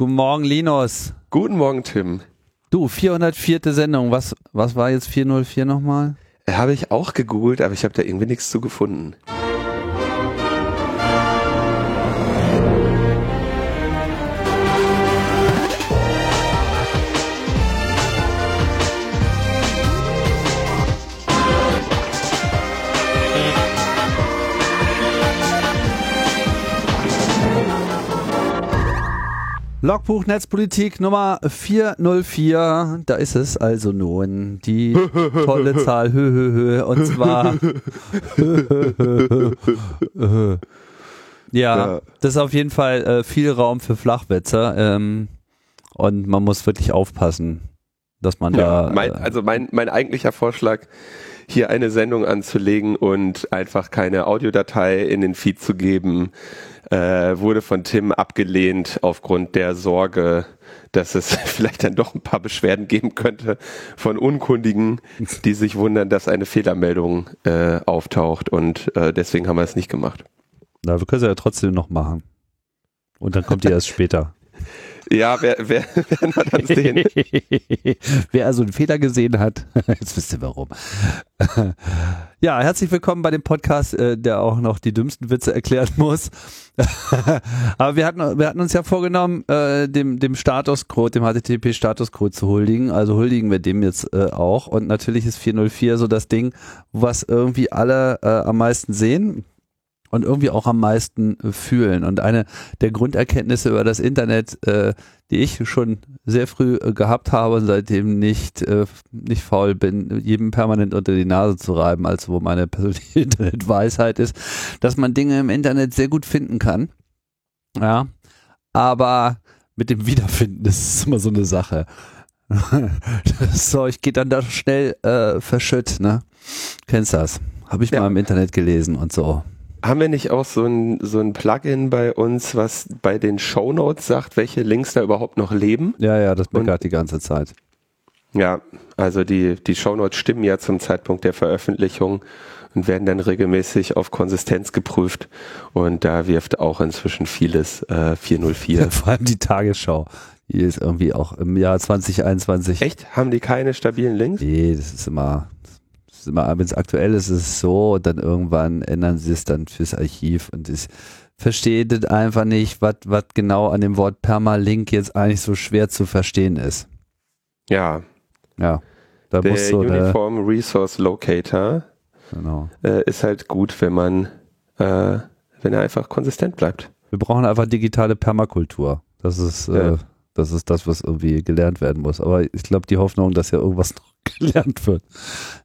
Guten Morgen, Linus. Guten Morgen, Tim. Du, 404. Sendung. Was, was war jetzt 404 nochmal? Habe ich auch gegoogelt, aber ich habe da irgendwie nichts zu gefunden. Logbuch Netzpolitik Nummer 404. Da ist es also nun die tolle Zahl. Hö, hö, hö. Und zwar. ja, ja, das ist auf jeden Fall äh, viel Raum für Flachwitze. Ähm, und man muss wirklich aufpassen, dass man ja, da. Mein, äh, also mein, mein eigentlicher Vorschlag hier eine Sendung anzulegen und einfach keine Audiodatei in den Feed zu geben, äh, wurde von Tim abgelehnt aufgrund der Sorge, dass es vielleicht dann doch ein paar Beschwerden geben könnte von Unkundigen, die sich wundern, dass eine Fehlermeldung äh, auftaucht und äh, deswegen haben wir es nicht gemacht. Na, wir können es ja trotzdem noch machen. Und dann kommt ihr erst später. Ja, wer, wer, werden wir dann sehen. wer also einen Fehler gesehen hat, jetzt wisst ihr warum. ja, herzlich willkommen bei dem Podcast, äh, der auch noch die dümmsten Witze erklären muss. Aber wir hatten, wir hatten uns ja vorgenommen, äh, dem, dem Statuscode, dem HTTP-Statuscode zu huldigen. Also huldigen wir dem jetzt äh, auch. Und natürlich ist 404 so das Ding, was irgendwie alle am meisten sehen und irgendwie auch am meisten äh, fühlen. Und eine der Grunderkenntnisse über das Internet, äh, die ich schon sehr früh äh, gehabt habe und seitdem nicht, äh, nicht faul bin, jedem permanent unter die Nase zu reiben, als wo meine persönliche Internetweisheit ist, dass man Dinge im Internet sehr gut finden kann. Ja, aber mit dem Wiederfinden, das ist immer so eine Sache. das Zeug geht dann da schnell äh, verschütt, ne? Kennst das? Habe ich ja. mal im Internet gelesen und so. Haben wir nicht auch so ein, so ein Plugin bei uns, was bei den Shownotes sagt, welche Links da überhaupt noch leben? Ja, ja, das meckert die ganze Zeit. Ja, also die, die Shownotes stimmen ja zum Zeitpunkt der Veröffentlichung und werden dann regelmäßig auf Konsistenz geprüft. Und da wirft auch inzwischen vieles äh, 404. Vor allem die Tagesschau. Die ist irgendwie auch im Jahr 2021. Echt? Haben die keine stabilen Links? Nee, das ist immer, wenn es aktuell ist, ist es so und dann irgendwann ändern sie es dann fürs Archiv und ich verstehe das einfach nicht, was genau an dem Wort Permalink jetzt eigentlich so schwer zu verstehen ist. Ja. Ja. Da der muss so Uniform der, Resource Locator genau. äh, ist halt gut, wenn man, äh, wenn er einfach konsistent bleibt. Wir brauchen einfach digitale Permakultur. Das ist, äh, ja. äh, das ist das, was irgendwie gelernt werden muss. Aber ich glaube, die Hoffnung, dass ja irgendwas gelernt wird,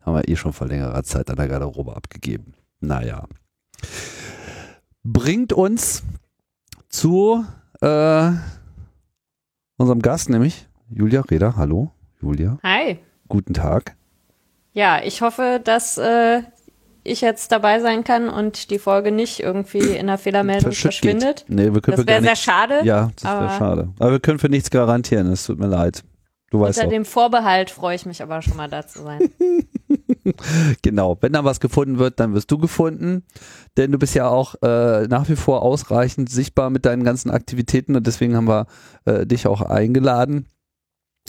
haben wir eh schon vor längerer Zeit an der Garderobe abgegeben. Naja. Bringt uns zu äh, unserem Gast, nämlich Julia Reda. Hallo, Julia. Hi. Guten Tag. Ja, ich hoffe, dass äh, ich jetzt dabei sein kann und die Folge nicht irgendwie in der Fehlermeldung verschwindet. Nee, wir können das wäre sehr schade. Ja, das wäre schade. Aber wir können für nichts garantieren, es tut mir leid. Du weißt Unter auch. dem Vorbehalt freue ich mich aber schon mal da zu sein. genau, wenn da was gefunden wird, dann wirst du gefunden, denn du bist ja auch äh, nach wie vor ausreichend sichtbar mit deinen ganzen Aktivitäten und deswegen haben wir äh, dich auch eingeladen.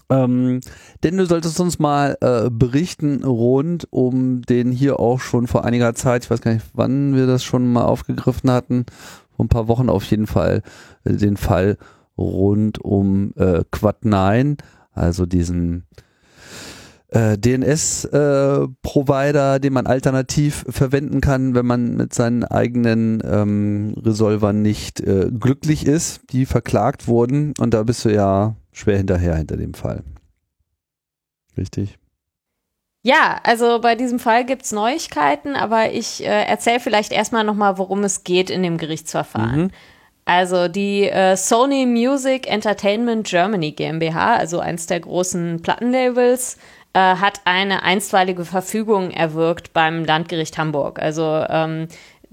Ähm, denn du solltest uns mal äh, berichten rund um den hier auch schon vor einiger Zeit, ich weiß gar nicht, wann wir das schon mal aufgegriffen hatten, vor ein paar Wochen auf jeden Fall, äh, den Fall rund um äh, Quad 9, also diesen äh, DNS-Provider, äh, den man alternativ verwenden kann, wenn man mit seinen eigenen ähm, Resolvern nicht äh, glücklich ist, die verklagt wurden. Und da bist du ja schwer hinterher hinter dem Fall. Richtig? Ja, also bei diesem Fall gibt es Neuigkeiten, aber ich äh, erzähle vielleicht erstmal nochmal, worum es geht in dem Gerichtsverfahren. Mhm. Also die äh, Sony Music Entertainment Germany GmbH, also eins der großen Plattenlabels, äh, hat eine einstweilige Verfügung erwirkt beim Landgericht Hamburg. Also ähm,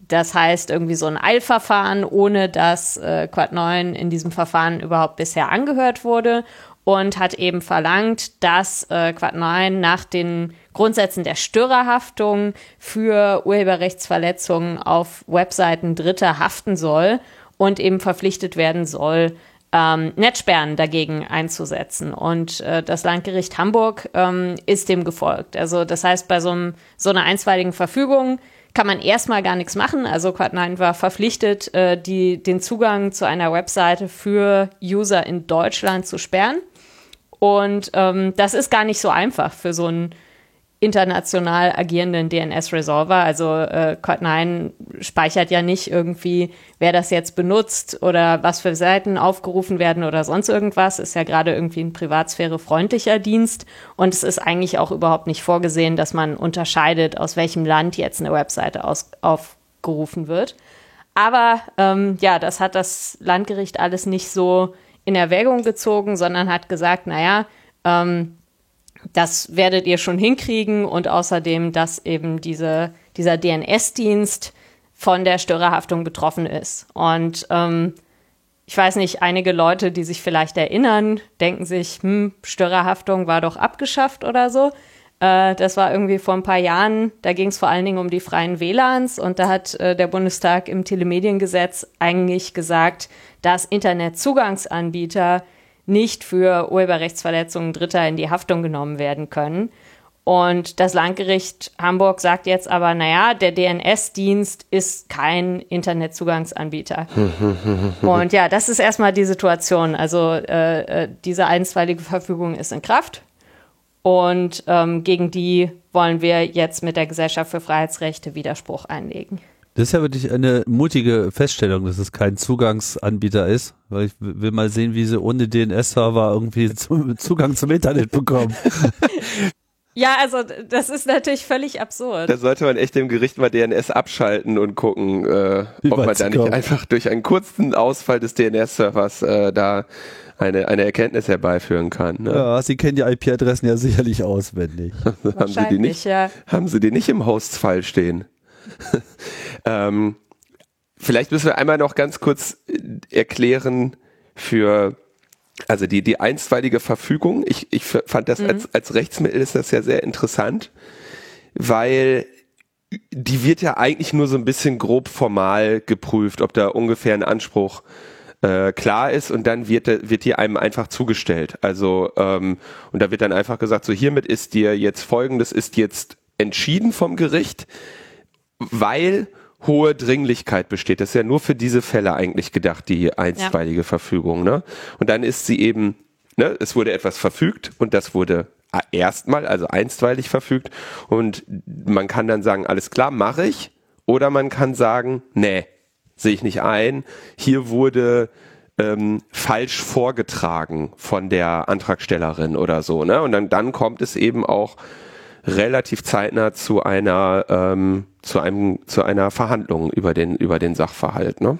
das heißt irgendwie so ein Eilverfahren, ohne dass äh, Quad 9 in diesem Verfahren überhaupt bisher angehört wurde und hat eben verlangt, dass äh, Quad 9 nach den Grundsätzen der Störerhaftung für Urheberrechtsverletzungen auf Webseiten Dritter haften soll und eben verpflichtet werden soll, ähm, Netzsperren dagegen einzusetzen. Und äh, das Landgericht Hamburg ähm, ist dem gefolgt. Also das heißt, bei so, einem, so einer einstweiligen Verfügung kann man erstmal gar nichts machen. Also Quad9 war verpflichtet, äh, die, den Zugang zu einer Webseite für User in Deutschland zu sperren. Und ähm, das ist gar nicht so einfach für so ein international agierenden DNS-Resolver. Also äh, Code9 speichert ja nicht irgendwie, wer das jetzt benutzt oder was für Seiten aufgerufen werden oder sonst irgendwas. Ist ja gerade irgendwie ein privatsphärefreundlicher Dienst. Und es ist eigentlich auch überhaupt nicht vorgesehen, dass man unterscheidet, aus welchem Land jetzt eine Webseite aus, aufgerufen wird. Aber ähm, ja, das hat das Landgericht alles nicht so in Erwägung gezogen, sondern hat gesagt, naja, ähm, das werdet ihr schon hinkriegen und außerdem, dass eben diese, dieser DNS-Dienst von der Störerhaftung betroffen ist. Und ähm, ich weiß nicht, einige Leute, die sich vielleicht erinnern, denken sich, hm, Störerhaftung war doch abgeschafft oder so. Äh, das war irgendwie vor ein paar Jahren, da ging es vor allen Dingen um die freien WLANs und da hat äh, der Bundestag im Telemediengesetz eigentlich gesagt, dass Internetzugangsanbieter nicht für Urheberrechtsverletzungen Dritter in die Haftung genommen werden können. Und das Landgericht Hamburg sagt jetzt aber, naja, der DNS-Dienst ist kein Internetzugangsanbieter. und ja, das ist erstmal die Situation. Also äh, äh, diese einstweilige Verfügung ist in Kraft. Und ähm, gegen die wollen wir jetzt mit der Gesellschaft für Freiheitsrechte Widerspruch einlegen. Das ist ja wirklich eine mutige Feststellung, dass es kein Zugangsanbieter ist, weil ich will mal sehen, wie sie ohne DNS-Server irgendwie Zugang zum Internet bekommen. Ja, also das ist natürlich völlig absurd. Da sollte man echt dem Gericht mal DNS abschalten und gucken, äh, ob man da nicht einfach durch einen kurzen Ausfall des DNS-Servers äh, da eine, eine Erkenntnis herbeiführen kann. Ne? Ja, Sie kennen die IP-Adressen ja sicherlich auswendig. haben, Sie die nicht, ja. haben Sie die nicht im Hosts-File stehen? ähm, vielleicht müssen wir einmal noch ganz kurz äh, erklären für also die, die einstweilige Verfügung. Ich, ich fand das mhm. als, als Rechtsmittel ist das ja sehr interessant, weil die wird ja eigentlich nur so ein bisschen grob formal geprüft, ob da ungefähr ein Anspruch äh, klar ist und dann wird, wird die einem einfach zugestellt. Also ähm, und da wird dann einfach gesagt, so hiermit ist dir jetzt folgendes ist jetzt entschieden vom Gericht weil hohe Dringlichkeit besteht. Das ist ja nur für diese Fälle eigentlich gedacht, die einstweilige ja. Verfügung. Ne? Und dann ist sie eben, ne, es wurde etwas verfügt und das wurde erstmal, also einstweilig verfügt. Und man kann dann sagen, alles klar, mache ich. Oder man kann sagen, nee, sehe ich nicht ein. Hier wurde ähm, falsch vorgetragen von der Antragstellerin oder so. Ne? Und dann, dann kommt es eben auch relativ zeitnah zu einer ähm, zu einem zu einer Verhandlung über den über den Sachverhalt, ne?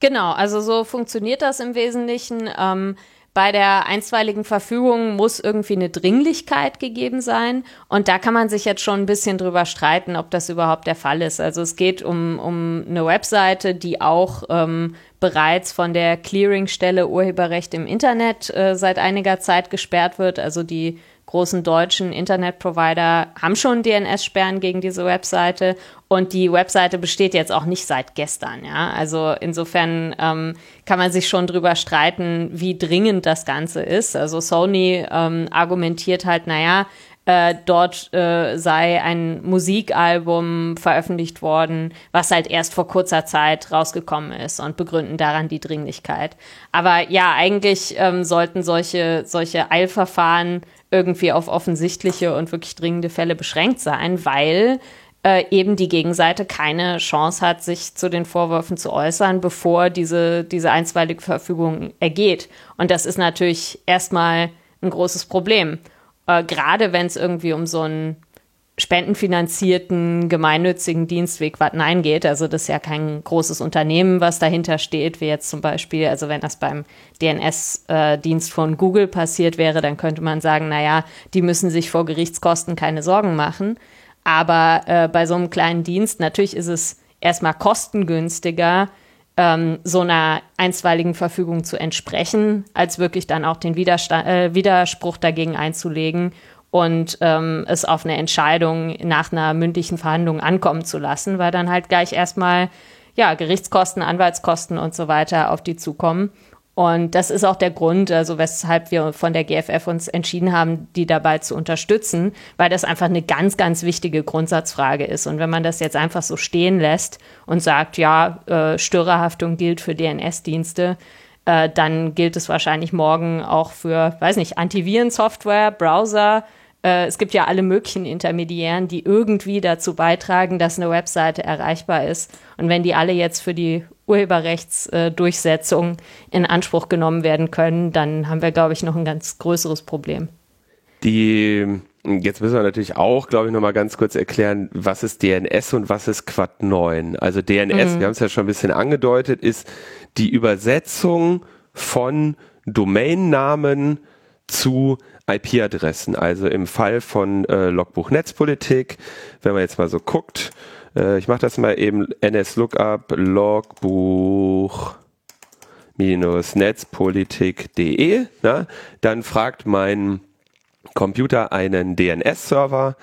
Genau, also so funktioniert das im Wesentlichen. Ähm, bei der einstweiligen Verfügung muss irgendwie eine Dringlichkeit gegeben sein. Und da kann man sich jetzt schon ein bisschen drüber streiten, ob das überhaupt der Fall ist. Also es geht um, um eine Webseite, die auch ähm, bereits von der Clearingstelle Urheberrecht im Internet äh, seit einiger Zeit gesperrt wird. Also die großen deutschen Internetprovider haben schon DNS-Sperren gegen diese Webseite und die Webseite besteht jetzt auch nicht seit gestern. Ja, also insofern ähm, kann man sich schon drüber streiten, wie dringend das Ganze ist. Also Sony ähm, argumentiert halt, naja, äh, dort äh, sei ein Musikalbum veröffentlicht worden, was halt erst vor kurzer Zeit rausgekommen ist und begründen daran die Dringlichkeit. Aber ja, eigentlich ähm, sollten solche, solche Eilverfahren irgendwie auf offensichtliche und wirklich dringende Fälle beschränkt sein, weil äh, eben die Gegenseite keine Chance hat, sich zu den Vorwürfen zu äußern, bevor diese, diese einstweilige Verfügung ergeht. Und das ist natürlich erstmal ein großes Problem. Äh, Gerade wenn es irgendwie um so einen spendenfinanzierten gemeinnützigen Dienstweg Nein geht. Also das ist ja kein großes Unternehmen, was dahinter steht, wie jetzt zum Beispiel, also wenn das beim DNS-Dienst äh, von Google passiert wäre, dann könnte man sagen, naja, die müssen sich vor Gerichtskosten keine Sorgen machen. Aber äh, bei so einem kleinen Dienst, natürlich ist es erstmal kostengünstiger, ähm, so einer einstweiligen Verfügung zu entsprechen, als wirklich dann auch den Widerstand, äh, Widerspruch dagegen einzulegen und ähm, es auf eine Entscheidung nach einer mündlichen Verhandlung ankommen zu lassen, weil dann halt gleich erstmal ja Gerichtskosten, Anwaltskosten und so weiter auf die zukommen. Und das ist auch der Grund, also weshalb wir von der GFF uns entschieden haben, die dabei zu unterstützen, weil das einfach eine ganz, ganz wichtige Grundsatzfrage ist. Und wenn man das jetzt einfach so stehen lässt und sagt, ja, äh, Störerhaftung gilt für DNS-Dienste, äh, dann gilt es wahrscheinlich morgen auch für, weiß nicht, Antivirensoftware, Browser, äh, es gibt ja alle möglichen Intermediären, die irgendwie dazu beitragen, dass eine Webseite erreichbar ist. Und wenn die alle jetzt für die Urheberrechtsdurchsetzung in Anspruch genommen werden können, dann haben wir, glaube ich, noch ein ganz größeres Problem. Die Jetzt müssen wir natürlich auch, glaube ich, nochmal ganz kurz erklären, was ist DNS und was ist Quad 9. Also DNS, mhm. wir haben es ja schon ein bisschen angedeutet, ist die Übersetzung von Domainnamen zu IP-Adressen. Also im Fall von äh, Logbuch Netzpolitik, wenn man jetzt mal so guckt, äh, ich mache das mal eben NS-Lookup Logbuch netzpolitik.de, dann fragt mein Computer einen DNS-Server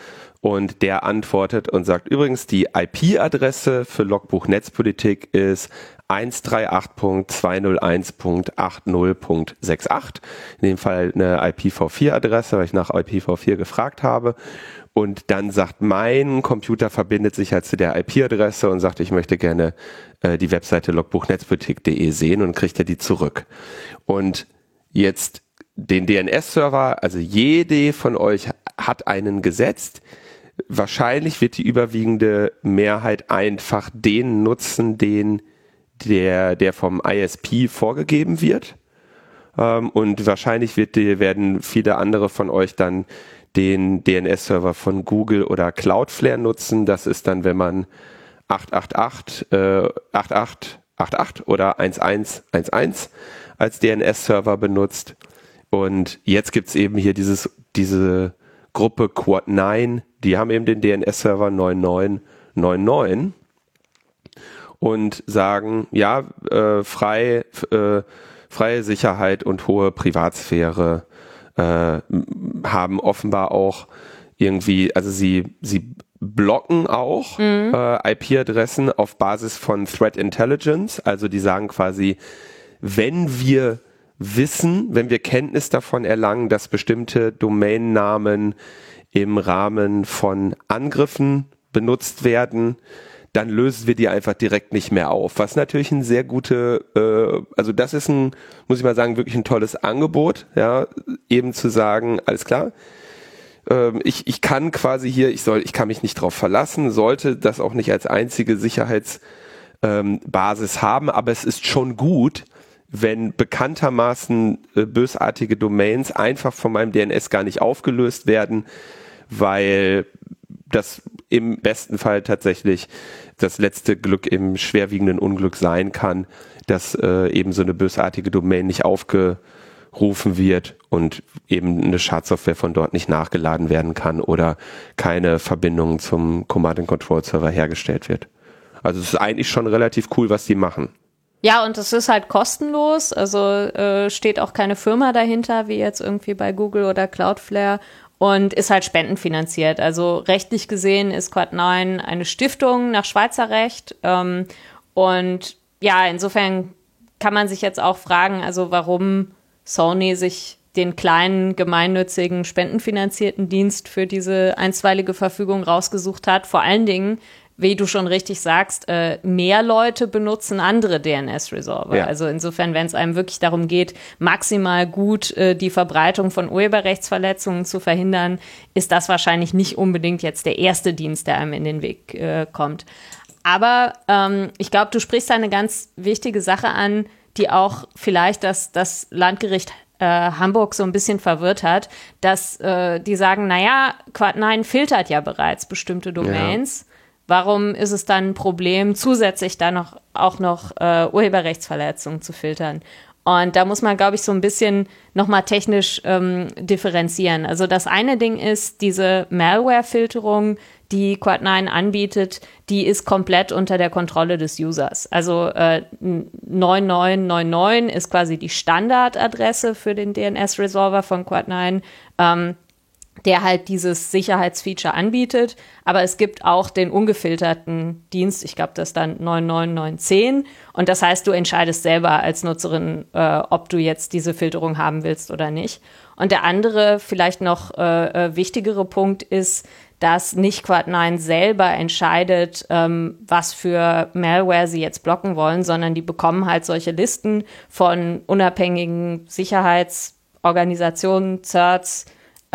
und der antwortet und sagt übrigens, die IP-Adresse für Logbuch Netzpolitik ist 138.201.80.68. In dem Fall eine IPv4-Adresse, weil ich nach IPv4 gefragt habe. Und dann sagt mein Computer verbindet sich halt zu der IP-Adresse und sagt, ich möchte gerne äh, die Webseite logbuchnetzpolitik.de sehen und kriegt er die zurück. Und jetzt den DNS-Server, also jede von euch hat einen gesetzt. Wahrscheinlich wird die überwiegende Mehrheit einfach den nutzen, den der, der vom ISP vorgegeben wird. Ähm, und wahrscheinlich wird die, werden viele andere von euch dann den DNS-Server von Google oder Cloudflare nutzen. Das ist dann, wenn man 888, äh, 8888 oder 1111 als DNS-Server benutzt. Und jetzt gibt's eben hier dieses, diese Gruppe Quad9, die haben eben den DNS-Server 9999 und sagen, ja, äh, frei, äh, freie Sicherheit und hohe Privatsphäre äh, haben offenbar auch irgendwie, also sie, sie blocken auch mhm. äh, IP-Adressen auf Basis von Threat Intelligence. Also die sagen quasi, wenn wir wissen, wenn wir Kenntnis davon erlangen, dass bestimmte Domainnamen im Rahmen von Angriffen benutzt werden, dann lösen wir die einfach direkt nicht mehr auf. Was natürlich ein sehr gute, äh, also das ist ein, muss ich mal sagen, wirklich ein tolles Angebot, ja, eben zu sagen, alles klar, ähm, ich, ich kann quasi hier, ich soll, ich kann mich nicht drauf verlassen, sollte das auch nicht als einzige Sicherheitsbasis ähm, haben, aber es ist schon gut, wenn bekanntermaßen äh, bösartige Domains einfach von meinem DNS gar nicht aufgelöst werden, weil das im besten Fall tatsächlich das letzte Glück im schwerwiegenden Unglück sein kann, dass äh, eben so eine bösartige Domain nicht aufgerufen wird und eben eine Schadsoftware von dort nicht nachgeladen werden kann oder keine Verbindung zum Command Control Server hergestellt wird. Also es ist eigentlich schon relativ cool, was die machen. Ja, und es ist halt kostenlos, also äh, steht auch keine Firma dahinter, wie jetzt irgendwie bei Google oder Cloudflare und ist halt spendenfinanziert. Also rechtlich gesehen ist Quad9 eine Stiftung nach Schweizer Recht. Ähm, und ja, insofern kann man sich jetzt auch fragen, also warum Sony sich den kleinen gemeinnützigen spendenfinanzierten Dienst für diese einstweilige Verfügung rausgesucht hat. Vor allen Dingen, wie du schon richtig sagst, äh, mehr Leute benutzen andere DNS-Resolver. Ja. Also insofern, wenn es einem wirklich darum geht, maximal gut äh, die Verbreitung von Urheberrechtsverletzungen zu verhindern, ist das wahrscheinlich nicht unbedingt jetzt der erste Dienst, der einem in den Weg äh, kommt. Aber ähm, ich glaube, du sprichst eine ganz wichtige Sache an, die auch vielleicht das, das Landgericht äh, Hamburg so ein bisschen verwirrt hat, dass äh, die sagen, naja, Quad9 filtert ja bereits bestimmte Domains. Ja Warum ist es dann ein Problem, zusätzlich da noch auch noch äh, Urheberrechtsverletzungen zu filtern? Und da muss man, glaube ich, so ein bisschen nochmal technisch ähm, differenzieren. Also das eine Ding ist, diese Malware-Filterung, die Quad9 anbietet, die ist komplett unter der Kontrolle des Users. Also äh, 9999 ist quasi die Standardadresse für den DNS-Resolver von Quad9. Ähm, der halt dieses Sicherheitsfeature anbietet. Aber es gibt auch den ungefilterten Dienst, ich glaube, das ist dann 99910. Und das heißt, du entscheidest selber als Nutzerin, äh, ob du jetzt diese Filterung haben willst oder nicht. Und der andere, vielleicht noch äh, äh wichtigere Punkt ist, dass nicht Quad9 selber entscheidet, ähm, was für Malware sie jetzt blocken wollen, sondern die bekommen halt solche Listen von unabhängigen Sicherheitsorganisationen, CERTs,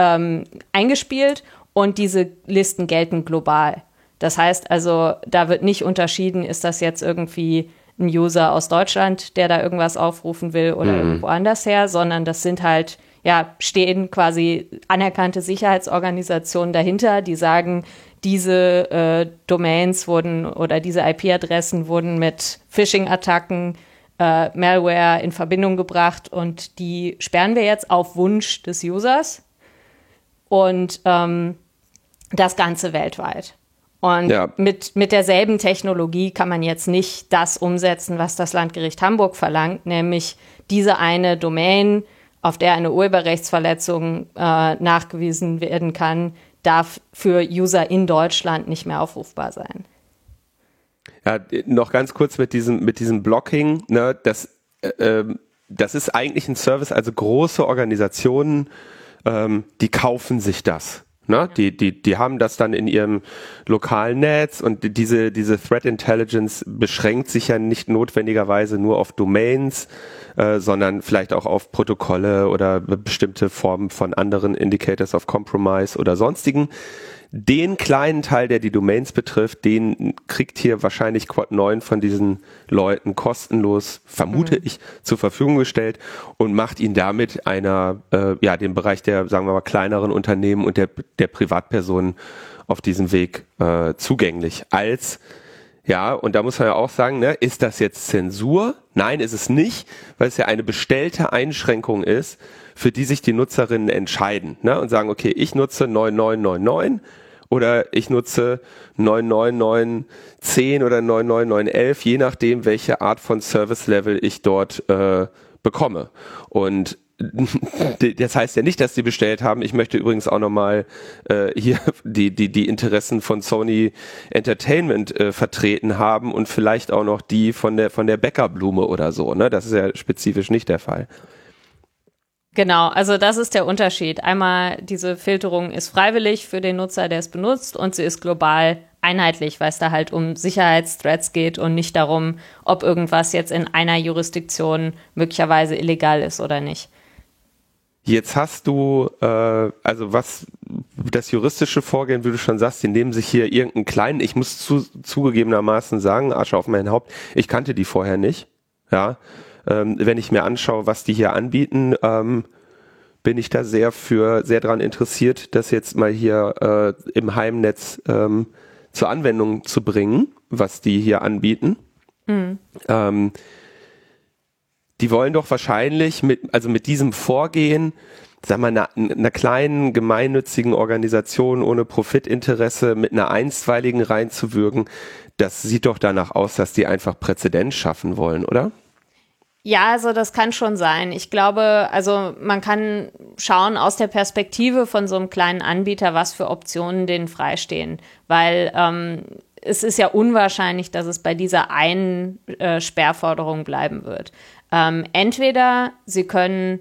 ähm, eingespielt und diese Listen gelten global. Das heißt also, da wird nicht unterschieden, ist das jetzt irgendwie ein User aus Deutschland, der da irgendwas aufrufen will oder mhm. irgendwo anders her, sondern das sind halt, ja, stehen quasi anerkannte Sicherheitsorganisationen dahinter, die sagen, diese äh, Domains wurden oder diese IP-Adressen wurden mit Phishing-Attacken, äh, Malware in Verbindung gebracht und die sperren wir jetzt auf Wunsch des Users und ähm, das Ganze weltweit. Und ja. mit, mit derselben Technologie kann man jetzt nicht das umsetzen, was das Landgericht Hamburg verlangt, nämlich diese eine Domain, auf der eine Urheberrechtsverletzung äh, nachgewiesen werden kann, darf für User in Deutschland nicht mehr aufrufbar sein. Ja, noch ganz kurz mit diesem, mit diesem Blocking, ne, das, äh, ähm, das ist eigentlich ein Service, also große Organisationen ähm, die kaufen sich das. Ne? Die, die, die haben das dann in ihrem lokalen Netz und diese, diese Threat Intelligence beschränkt sich ja nicht notwendigerweise nur auf Domains, äh, sondern vielleicht auch auf Protokolle oder bestimmte Formen von anderen Indicators of Compromise oder sonstigen. Den kleinen Teil, der die Domains betrifft, den kriegt hier wahrscheinlich Quad 9 von diesen Leuten kostenlos, vermute mhm. ich, zur Verfügung gestellt und macht ihn damit einer, äh, ja, dem Bereich der, sagen wir mal, kleineren Unternehmen und der, der Privatpersonen auf diesem Weg äh, zugänglich als ja, und da muss man ja auch sagen, ne, ist das jetzt Zensur? Nein, ist es nicht, weil es ja eine bestellte Einschränkung ist, für die sich die Nutzerinnen entscheiden ne, und sagen, okay, ich nutze 9999 oder ich nutze 99910 oder 99911, je nachdem, welche Art von Service Level ich dort äh, bekomme. Und das heißt ja nicht, dass sie bestellt haben. Ich möchte übrigens auch nochmal äh, hier die, die, die Interessen von Sony Entertainment äh, vertreten haben und vielleicht auch noch die von der, von der Bäckerblume oder so. Ne? Das ist ja spezifisch nicht der Fall. Genau, also das ist der Unterschied. Einmal, diese Filterung ist freiwillig für den Nutzer, der es benutzt, und sie ist global einheitlich, weil es da halt um Sicherheitsthreats geht und nicht darum, ob irgendwas jetzt in einer Jurisdiktion möglicherweise illegal ist oder nicht. Jetzt hast du, äh, also was das juristische Vorgehen, wie du schon sagst, die nehmen sich hier irgendeinen kleinen, ich muss zu, zugegebenermaßen sagen, Asche auf mein Haupt, ich kannte die vorher nicht. Ja, ähm, wenn ich mir anschaue, was die hier anbieten, ähm, bin ich da sehr für, sehr daran interessiert, das jetzt mal hier äh, im Heimnetz ähm, zur Anwendung zu bringen, was die hier anbieten. Mhm. Ähm, die wollen doch wahrscheinlich mit, also mit diesem Vorgehen, sagen wir, einer, einer kleinen gemeinnützigen Organisation ohne Profitinteresse mit einer einstweiligen reinzuwirken, das sieht doch danach aus, dass die einfach Präzedenz schaffen wollen, oder? Ja, also das kann schon sein. Ich glaube, also man kann schauen aus der Perspektive von so einem kleinen Anbieter, was für Optionen denen freistehen. Weil ähm, es ist ja unwahrscheinlich, dass es bei dieser einen äh, Sperrforderung bleiben wird. Ähm, entweder sie können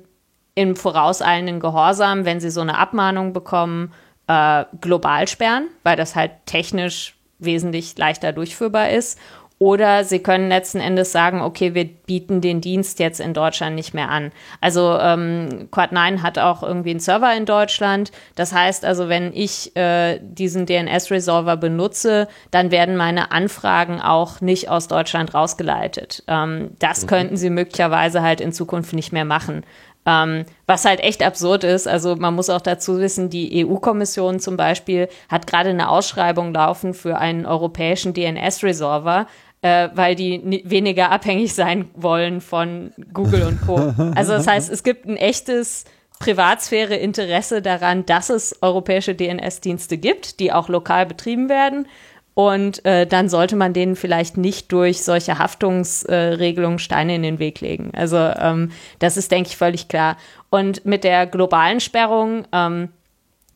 im vorauseilenden Gehorsam, wenn sie so eine Abmahnung bekommen, äh, global sperren, weil das halt technisch wesentlich leichter durchführbar ist. Oder sie können letzten Endes sagen, okay, wir bieten den Dienst jetzt in Deutschland nicht mehr an. Also ähm, Quad9 hat auch irgendwie einen Server in Deutschland. Das heißt also, wenn ich äh, diesen DNS-Resolver benutze, dann werden meine Anfragen auch nicht aus Deutschland rausgeleitet. Ähm, das mhm. könnten sie möglicherweise halt in Zukunft nicht mehr machen. Ähm, was halt echt absurd ist. Also man muss auch dazu wissen, die EU-Kommission zum Beispiel hat gerade eine Ausschreibung laufen für einen europäischen DNS-Resolver äh, weil die weniger abhängig sein wollen von Google und Co. Also das heißt, es gibt ein echtes Privatsphäre-Interesse daran, dass es europäische DNS-Dienste gibt, die auch lokal betrieben werden. Und äh, dann sollte man denen vielleicht nicht durch solche Haftungsregelungen äh, Steine in den Weg legen. Also ähm, das ist, denke ich, völlig klar. Und mit der globalen Sperrung, ähm,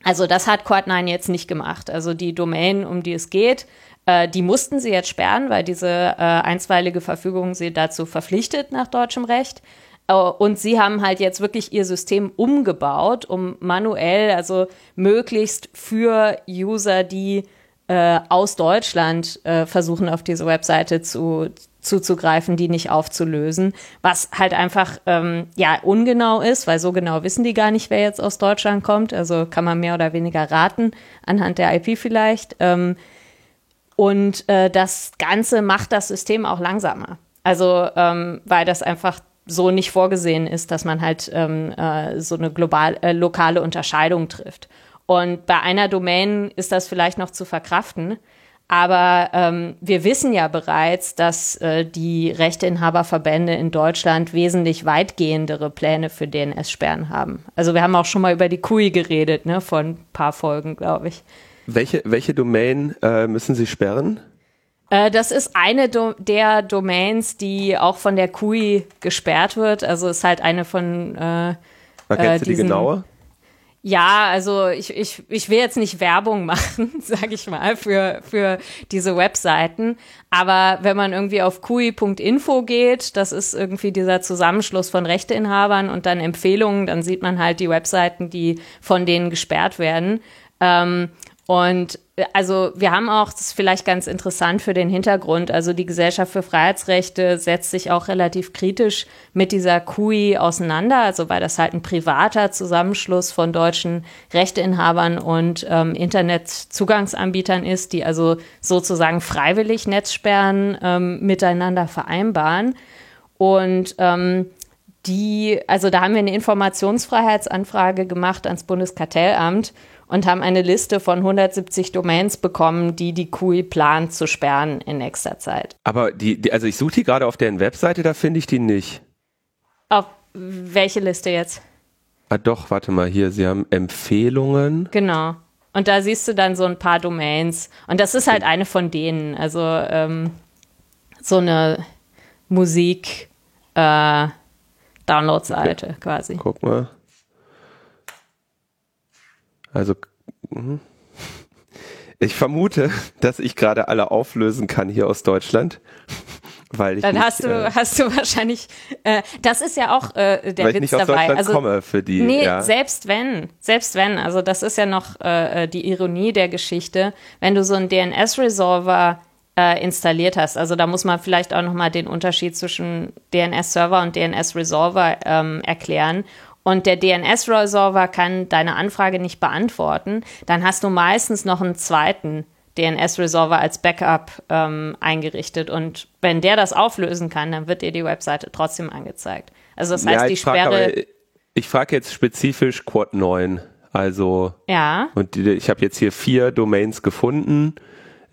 Also das hat Quad9 jetzt nicht gemacht. Also die Domain, um die es geht, äh, die mussten sie jetzt sperren, weil diese äh, einstweilige Verfügung sie dazu verpflichtet nach deutschem Recht. Äh, und sie haben halt jetzt wirklich ihr System umgebaut, um manuell, also möglichst für User, die äh, aus Deutschland äh, versuchen, auf diese Webseite zu, zuzugreifen, die nicht aufzulösen, was halt einfach ähm, ja ungenau ist, weil so genau wissen die gar nicht, wer jetzt aus Deutschland kommt. Also kann man mehr oder weniger raten anhand der IP vielleicht. Ähm, und äh, das Ganze macht das System auch langsamer. Also ähm, weil das einfach so nicht vorgesehen ist, dass man halt ähm, äh, so eine global, äh, lokale Unterscheidung trifft. Und bei einer Domain ist das vielleicht noch zu verkraften. Aber ähm, wir wissen ja bereits, dass äh, die Rechteinhaberverbände in Deutschland wesentlich weitgehendere Pläne für DNS-Sperren haben. Also wir haben auch schon mal über die KUI geredet, ne, von ein paar Folgen, glaube ich. Welche, welche Domain äh, müssen Sie sperren? Äh, das ist eine Do der Domains, die auch von der KUI gesperrt wird. Also ist halt eine von. Äh, Erkennst äh, du die genaue? Ja, also ich, ich, ich will jetzt nicht Werbung machen, sage ich mal, für, für diese Webseiten. Aber wenn man irgendwie auf kui.info geht, das ist irgendwie dieser Zusammenschluss von Rechteinhabern und dann Empfehlungen, dann sieht man halt die Webseiten, die von denen gesperrt werden. Ähm, und äh, also wir haben auch, das ist vielleicht ganz interessant für den Hintergrund, also die Gesellschaft für Freiheitsrechte setzt sich auch relativ kritisch mit dieser QI auseinander, also weil das halt ein privater Zusammenschluss von deutschen Rechteinhabern und ähm, Internetzugangsanbietern ist, die also sozusagen freiwillig Netzsperren ähm, miteinander vereinbaren. Und ähm, die, also da haben wir eine Informationsfreiheitsanfrage gemacht ans Bundeskartellamt und haben eine Liste von 170 Domains bekommen, die die QI plant zu sperren in nächster Zeit. Aber die, die also ich suche die gerade auf deren Webseite, da finde ich die nicht. Auf welche Liste jetzt? Ah doch, warte mal hier, sie haben Empfehlungen. Genau. Und da siehst du dann so ein paar Domains. Und das ist halt eine von denen. Also ähm, so eine Musik äh, Download-Seite okay. quasi. Guck mal. Also mhm. ich vermute, dass ich gerade alle auflösen kann hier aus Deutschland. Weil ich Dann nicht, hast du, äh, hast du wahrscheinlich, äh, das ist ja auch äh, der weil Witz ich nicht aus dabei. Deutschland also, komme für die. Nee, ja. selbst wenn, selbst wenn, also das ist ja noch äh, die Ironie der Geschichte, wenn du so einen DNS-Resolver äh, installiert hast. Also da muss man vielleicht auch nochmal den Unterschied zwischen DNS-Server und DNS-Resolver ähm, erklären und der DNS-Resolver kann deine Anfrage nicht beantworten, dann hast du meistens noch einen zweiten DNS-Resolver als Backup ähm, eingerichtet. Und wenn der das auflösen kann, dann wird dir die Webseite trotzdem angezeigt. Also das heißt, ja, die Sperre. Frag, ich frage jetzt spezifisch Quad 9. Also. Ja. Und die, ich habe jetzt hier vier Domains gefunden.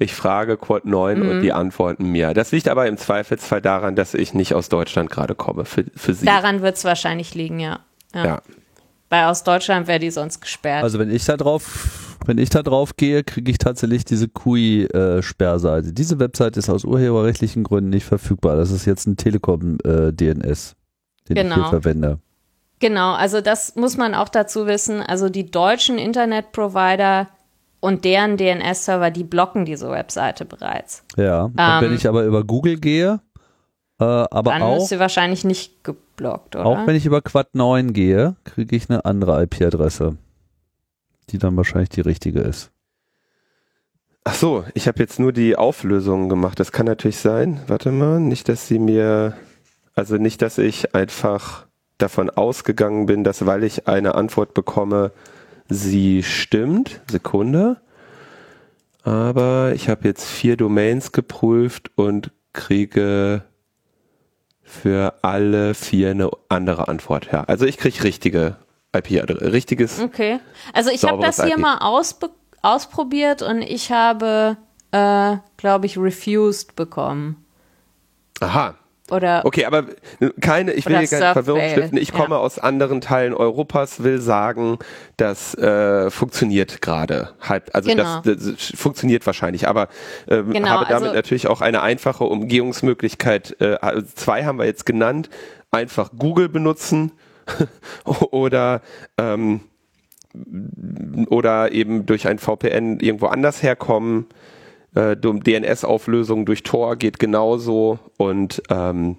Ich frage Quad 9 mhm. und die antworten mir. Das liegt aber im Zweifelsfall daran, dass ich nicht aus Deutschland gerade komme für, für sie. Daran wird es wahrscheinlich liegen, ja. Ja. ja. Weil aus Deutschland wäre die sonst gesperrt. Also wenn ich da drauf, wenn ich da drauf gehe, kriege ich tatsächlich diese QI-Sperrseite. Äh, diese Website ist aus urheberrechtlichen Gründen nicht verfügbar. Das ist jetzt ein Telekom-DNS, äh, den genau. ich hier verwende. Genau, also das muss man auch dazu wissen. Also die deutschen Internetprovider und deren DNS-Server, die blocken diese Webseite bereits. Ja, und ähm, wenn ich aber über Google gehe, äh, aber dann auch, ist sie wahrscheinlich nicht geblockt, oder? Auch wenn ich über Quad 9 gehe, kriege ich eine andere IP-Adresse, die dann wahrscheinlich die richtige ist. Ach so, ich habe jetzt nur die Auflösung gemacht. Das kann natürlich sein. Warte mal, nicht, dass sie mir, also nicht, dass ich einfach davon ausgegangen bin, dass weil ich eine Antwort bekomme, sie stimmt. Sekunde. Aber ich habe jetzt vier Domains geprüft und kriege für alle vier eine andere Antwort. Ja, also ich kriege richtige IP-Adresse, richtiges. Okay. Also ich habe das hier IP. mal ausprobiert und ich habe, äh, glaube ich, refused bekommen. Aha. Oder okay, aber keine, ich will hier keine Verwirrung stiften. Ich komme ja. aus anderen Teilen Europas, will sagen, das äh, funktioniert gerade. Halt, also genau. das, das, funktioniert wahrscheinlich, aber ähm, genau, habe damit also, natürlich auch eine einfache Umgehungsmöglichkeit. Äh, zwei haben wir jetzt genannt. Einfach Google benutzen oder ähm, oder eben durch ein VPN irgendwo anders herkommen. Äh, DNS-Auflösung durch Tor geht genauso und ähm,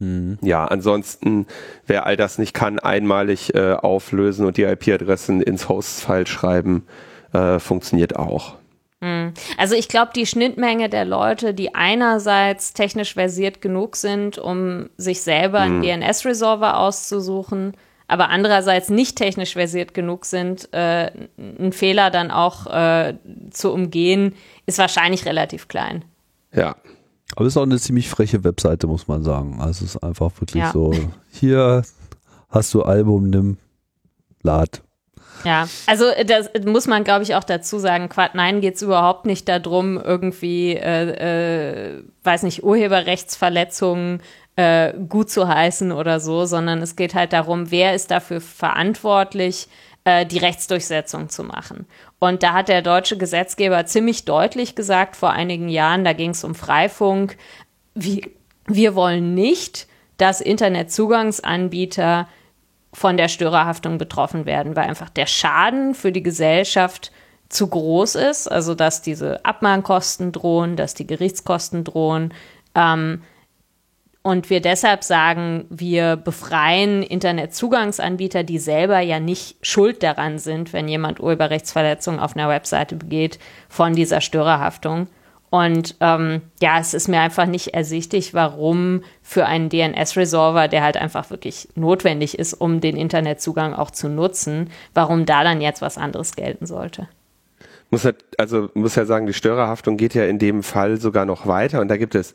mhm. ja, ansonsten, wer all das nicht kann, einmalig äh, auflösen und die IP-Adressen ins Host-File schreiben, äh, funktioniert auch. Mhm. Also ich glaube, die Schnittmenge der Leute, die einerseits technisch versiert genug sind, um sich selber einen mhm. DNS-Resolver auszusuchen, aber andererseits nicht technisch versiert genug sind, äh, einen Fehler dann auch äh, zu umgehen, ist wahrscheinlich relativ klein. Ja. Aber es ist auch eine ziemlich freche Webseite, muss man sagen. Also es ist einfach wirklich ja. so, hier hast du Album, nimm, lad. Ja, also das muss man, glaube ich, auch dazu sagen. Quad nein, geht es überhaupt nicht darum, irgendwie, äh, äh, weiß nicht, Urheberrechtsverletzungen äh, gut zu heißen oder so, sondern es geht halt darum, wer ist dafür verantwortlich, äh, die Rechtsdurchsetzung zu machen. Und da hat der deutsche Gesetzgeber ziemlich deutlich gesagt vor einigen Jahren, da ging es um Freifunk, wie, wir wollen nicht, dass Internetzugangsanbieter von der Störerhaftung betroffen werden, weil einfach der Schaden für die Gesellschaft zu groß ist, also dass diese Abmahnkosten drohen, dass die Gerichtskosten drohen, ähm, und wir deshalb sagen, wir befreien Internetzugangsanbieter, die selber ja nicht schuld daran sind, wenn jemand Urheberrechtsverletzungen auf einer Webseite begeht, von dieser Störerhaftung. Und ähm, ja, es ist mir einfach nicht ersichtlich, warum für einen DNS-Resolver, der halt einfach wirklich notwendig ist, um den Internetzugang auch zu nutzen, warum da dann jetzt was anderes gelten sollte. Muss halt, also muss ja sagen, die Störerhaftung geht ja in dem Fall sogar noch weiter und da gibt es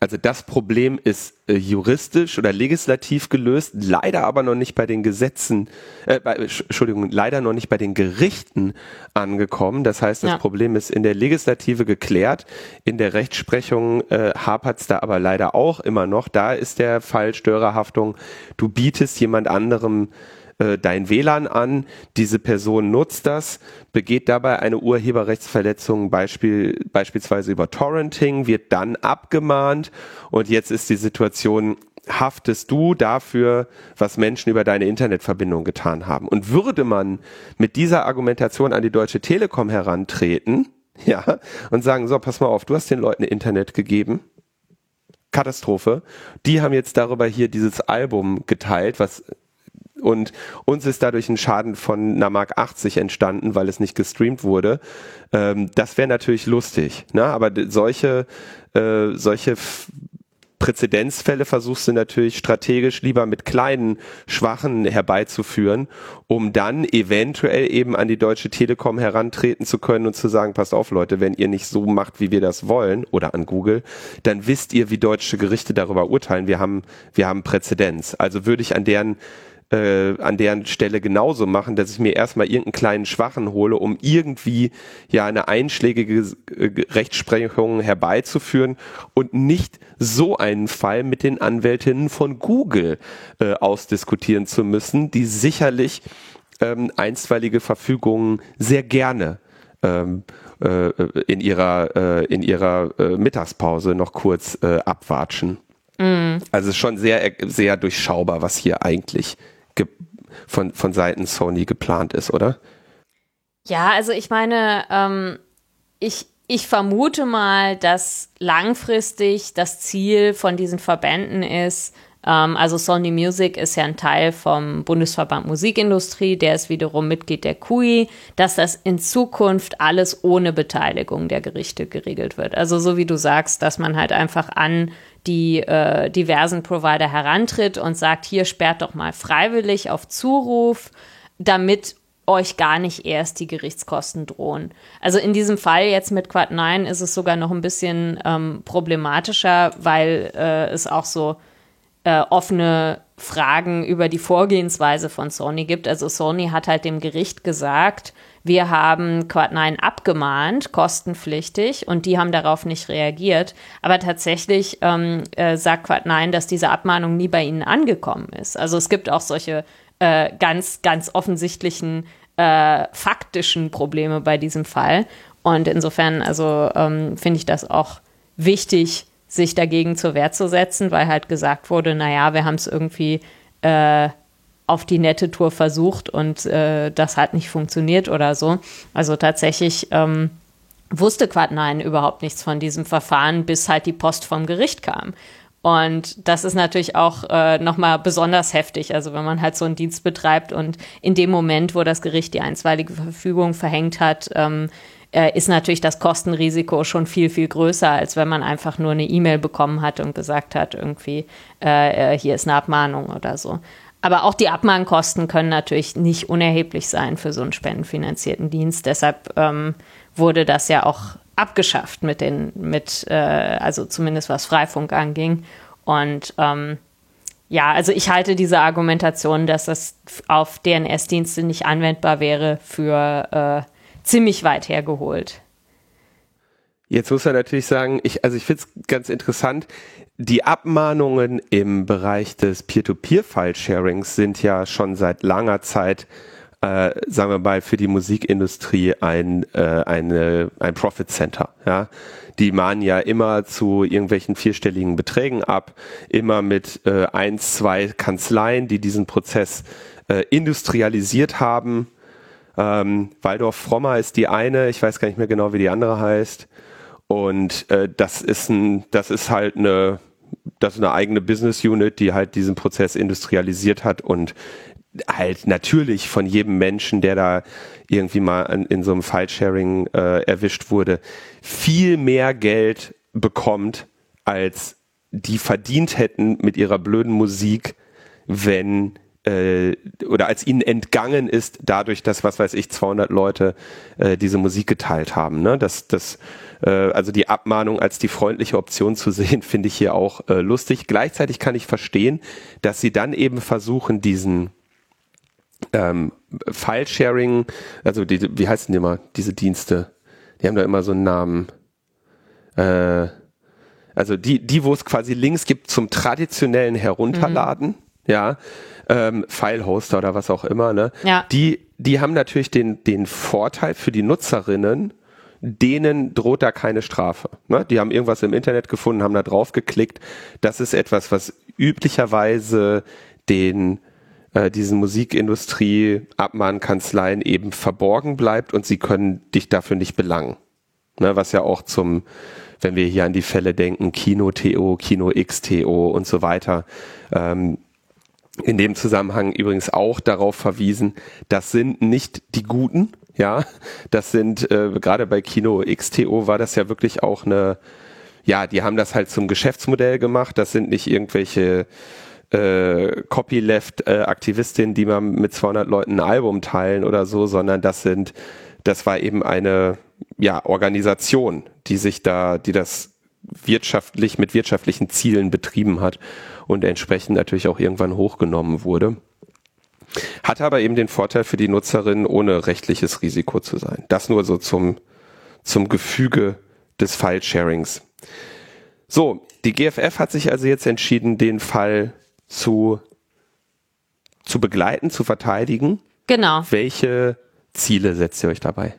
also das Problem ist äh, juristisch oder legislativ gelöst, leider aber noch nicht bei den Gesetzen, äh, bei, Entschuldigung, leider noch nicht bei den Gerichten angekommen. Das heißt, das ja. Problem ist in der Legislative geklärt, in der Rechtsprechung äh, hapert es da aber leider auch immer noch. Da ist der Fall Störerhaftung, du bietest jemand anderem äh, dein WLAN an, diese Person nutzt das, begeht dabei eine Urheberrechtsverletzung Beispiel, beispielsweise über Torrenting, wird dann abgemahnt und jetzt ist die Situation, haftest du dafür, was Menschen über deine Internetverbindung getan haben. Und würde man mit dieser Argumentation an die Deutsche Telekom herantreten, ja, und sagen, so, pass mal auf, du hast den Leuten Internet gegeben, Katastrophe. Die haben jetzt darüber hier dieses Album geteilt, was und uns ist dadurch ein Schaden von einer Mark 80 entstanden, weil es nicht gestreamt wurde. Ähm, das wäre natürlich lustig, ne? aber solche, äh, solche Präzedenzfälle versuchst du natürlich strategisch lieber mit kleinen, schwachen herbeizuführen, um dann eventuell eben an die Deutsche Telekom herantreten zu können und zu sagen, passt auf Leute, wenn ihr nicht so macht, wie wir das wollen, oder an Google, dann wisst ihr, wie deutsche Gerichte darüber urteilen. Wir haben, wir haben Präzedenz. Also würde ich an deren äh, an deren Stelle genauso machen, dass ich mir erstmal irgendeinen kleinen Schwachen hole, um irgendwie ja eine einschlägige äh, Rechtsprechung herbeizuführen und nicht so einen Fall mit den Anwältinnen von Google äh, ausdiskutieren zu müssen, die sicherlich ähm, einstweilige Verfügungen sehr gerne ähm, äh, in ihrer, äh, in ihrer äh, Mittagspause noch kurz äh, abwatschen. Mm. Also es ist schon sehr, sehr durchschaubar, was hier eigentlich von, von Seiten Sony geplant ist, oder? Ja, also ich meine, ähm, ich, ich vermute mal, dass langfristig das Ziel von diesen Verbänden ist, ähm, also Sony Music ist ja ein Teil vom Bundesverband Musikindustrie, der ist wiederum Mitglied der QI, dass das in Zukunft alles ohne Beteiligung der Gerichte geregelt wird. Also so wie du sagst, dass man halt einfach an die äh, diversen Provider herantritt und sagt, hier sperrt doch mal freiwillig auf Zuruf, damit euch gar nicht erst die Gerichtskosten drohen. Also in diesem Fall jetzt mit Quad 9 ist es sogar noch ein bisschen ähm, problematischer, weil äh, es auch so äh, offene Fragen über die Vorgehensweise von Sony gibt. Also Sony hat halt dem Gericht gesagt, wir haben Quad 9 abgemahnt, kostenpflichtig, und die haben darauf nicht reagiert. Aber tatsächlich ähm, äh, sagt Quad 9, dass diese Abmahnung nie bei ihnen angekommen ist. Also es gibt auch solche äh, ganz, ganz offensichtlichen äh, faktischen Probleme bei diesem Fall. Und insofern, also ähm, finde ich das auch wichtig, sich dagegen zur Wehr zu setzen, weil halt gesagt wurde, naja, wir haben es irgendwie äh, auf die nette Tour versucht und äh, das hat nicht funktioniert oder so. Also tatsächlich ähm, wusste Quad9 überhaupt nichts von diesem Verfahren, bis halt die Post vom Gericht kam. Und das ist natürlich auch äh, nochmal besonders heftig. Also wenn man halt so einen Dienst betreibt und in dem Moment, wo das Gericht die einstweilige Verfügung verhängt hat, ähm, äh, ist natürlich das Kostenrisiko schon viel, viel größer, als wenn man einfach nur eine E-Mail bekommen hat und gesagt hat, irgendwie, äh, äh hier ist eine Abmahnung oder so. Aber auch die Abmahnkosten können natürlich nicht unerheblich sein für so einen spendenfinanzierten Dienst. Deshalb ähm, wurde das ja auch abgeschafft mit den, mit, äh, also zumindest was Freifunk anging. Und ähm, ja, also ich halte diese Argumentation, dass das auf DNS-Dienste nicht anwendbar wäre, für äh, ziemlich weit hergeholt. Jetzt muss man natürlich sagen, ich, also ich finde es ganz interessant, die Abmahnungen im Bereich des Peer-to-Peer-File-Sharings sind ja schon seit langer Zeit äh, sagen wir mal, für die Musikindustrie ein, äh, eine, ein Profit Center. Ja? Die mahnen ja immer zu irgendwelchen vierstelligen Beträgen ab, immer mit äh, eins, zwei Kanzleien, die diesen Prozess äh, industrialisiert haben. Ähm, Waldorf Frommer ist die eine, ich weiß gar nicht mehr genau, wie die andere heißt. Und äh, das ist ein, das ist halt eine, das ist eine eigene Business Unit, die halt diesen Prozess industrialisiert hat und halt natürlich von jedem Menschen, der da irgendwie mal in so einem File-Sharing äh, erwischt wurde, viel mehr Geld bekommt, als die verdient hätten mit ihrer blöden Musik, wenn äh, oder als ihnen entgangen ist dadurch, dass was weiß ich 200 Leute äh, diese Musik geteilt haben. Ne? Das, das, äh, also die Abmahnung als die freundliche Option zu sehen, finde ich hier auch äh, lustig. Gleichzeitig kann ich verstehen, dass sie dann eben versuchen, diesen ähm, File-Sharing, also die, wie heißen die immer, diese Dienste? Die haben da immer so einen Namen. Äh, also die, die, wo es quasi Links gibt zum traditionellen Herunterladen, mhm. ja, ähm, File-Hoster oder was auch immer, ne? Ja. Die, die haben natürlich den, den Vorteil für die Nutzerinnen, denen droht da keine Strafe. Ne? Die haben irgendwas im Internet gefunden, haben da drauf geklickt. Das ist etwas, was üblicherweise den äh, diesen Musikindustrie-Abmahnkanzleien eben verborgen bleibt und sie können dich dafür nicht belangen. Ne, was ja auch zum, wenn wir hier an die Fälle denken, Kino-TO, Kino-XTO und so weiter, ähm, in dem Zusammenhang übrigens auch darauf verwiesen, das sind nicht die Guten, ja, das sind, äh, gerade bei Kino XTO war das ja wirklich auch eine, ja, die haben das halt zum Geschäftsmodell gemacht, das sind nicht irgendwelche äh, Copyleft-Aktivistin, die mal mit 200 Leuten ein Album teilen oder so, sondern das sind, das war eben eine ja, Organisation, die sich da, die das wirtschaftlich mit wirtschaftlichen Zielen betrieben hat und entsprechend natürlich auch irgendwann hochgenommen wurde. Hat aber eben den Vorteil für die Nutzerin, ohne rechtliches Risiko zu sein. Das nur so zum, zum Gefüge des File-Sharings. So, die GFF hat sich also jetzt entschieden, den Fall zu, zu begleiten, zu verteidigen. Genau. Welche Ziele setzt ihr euch dabei?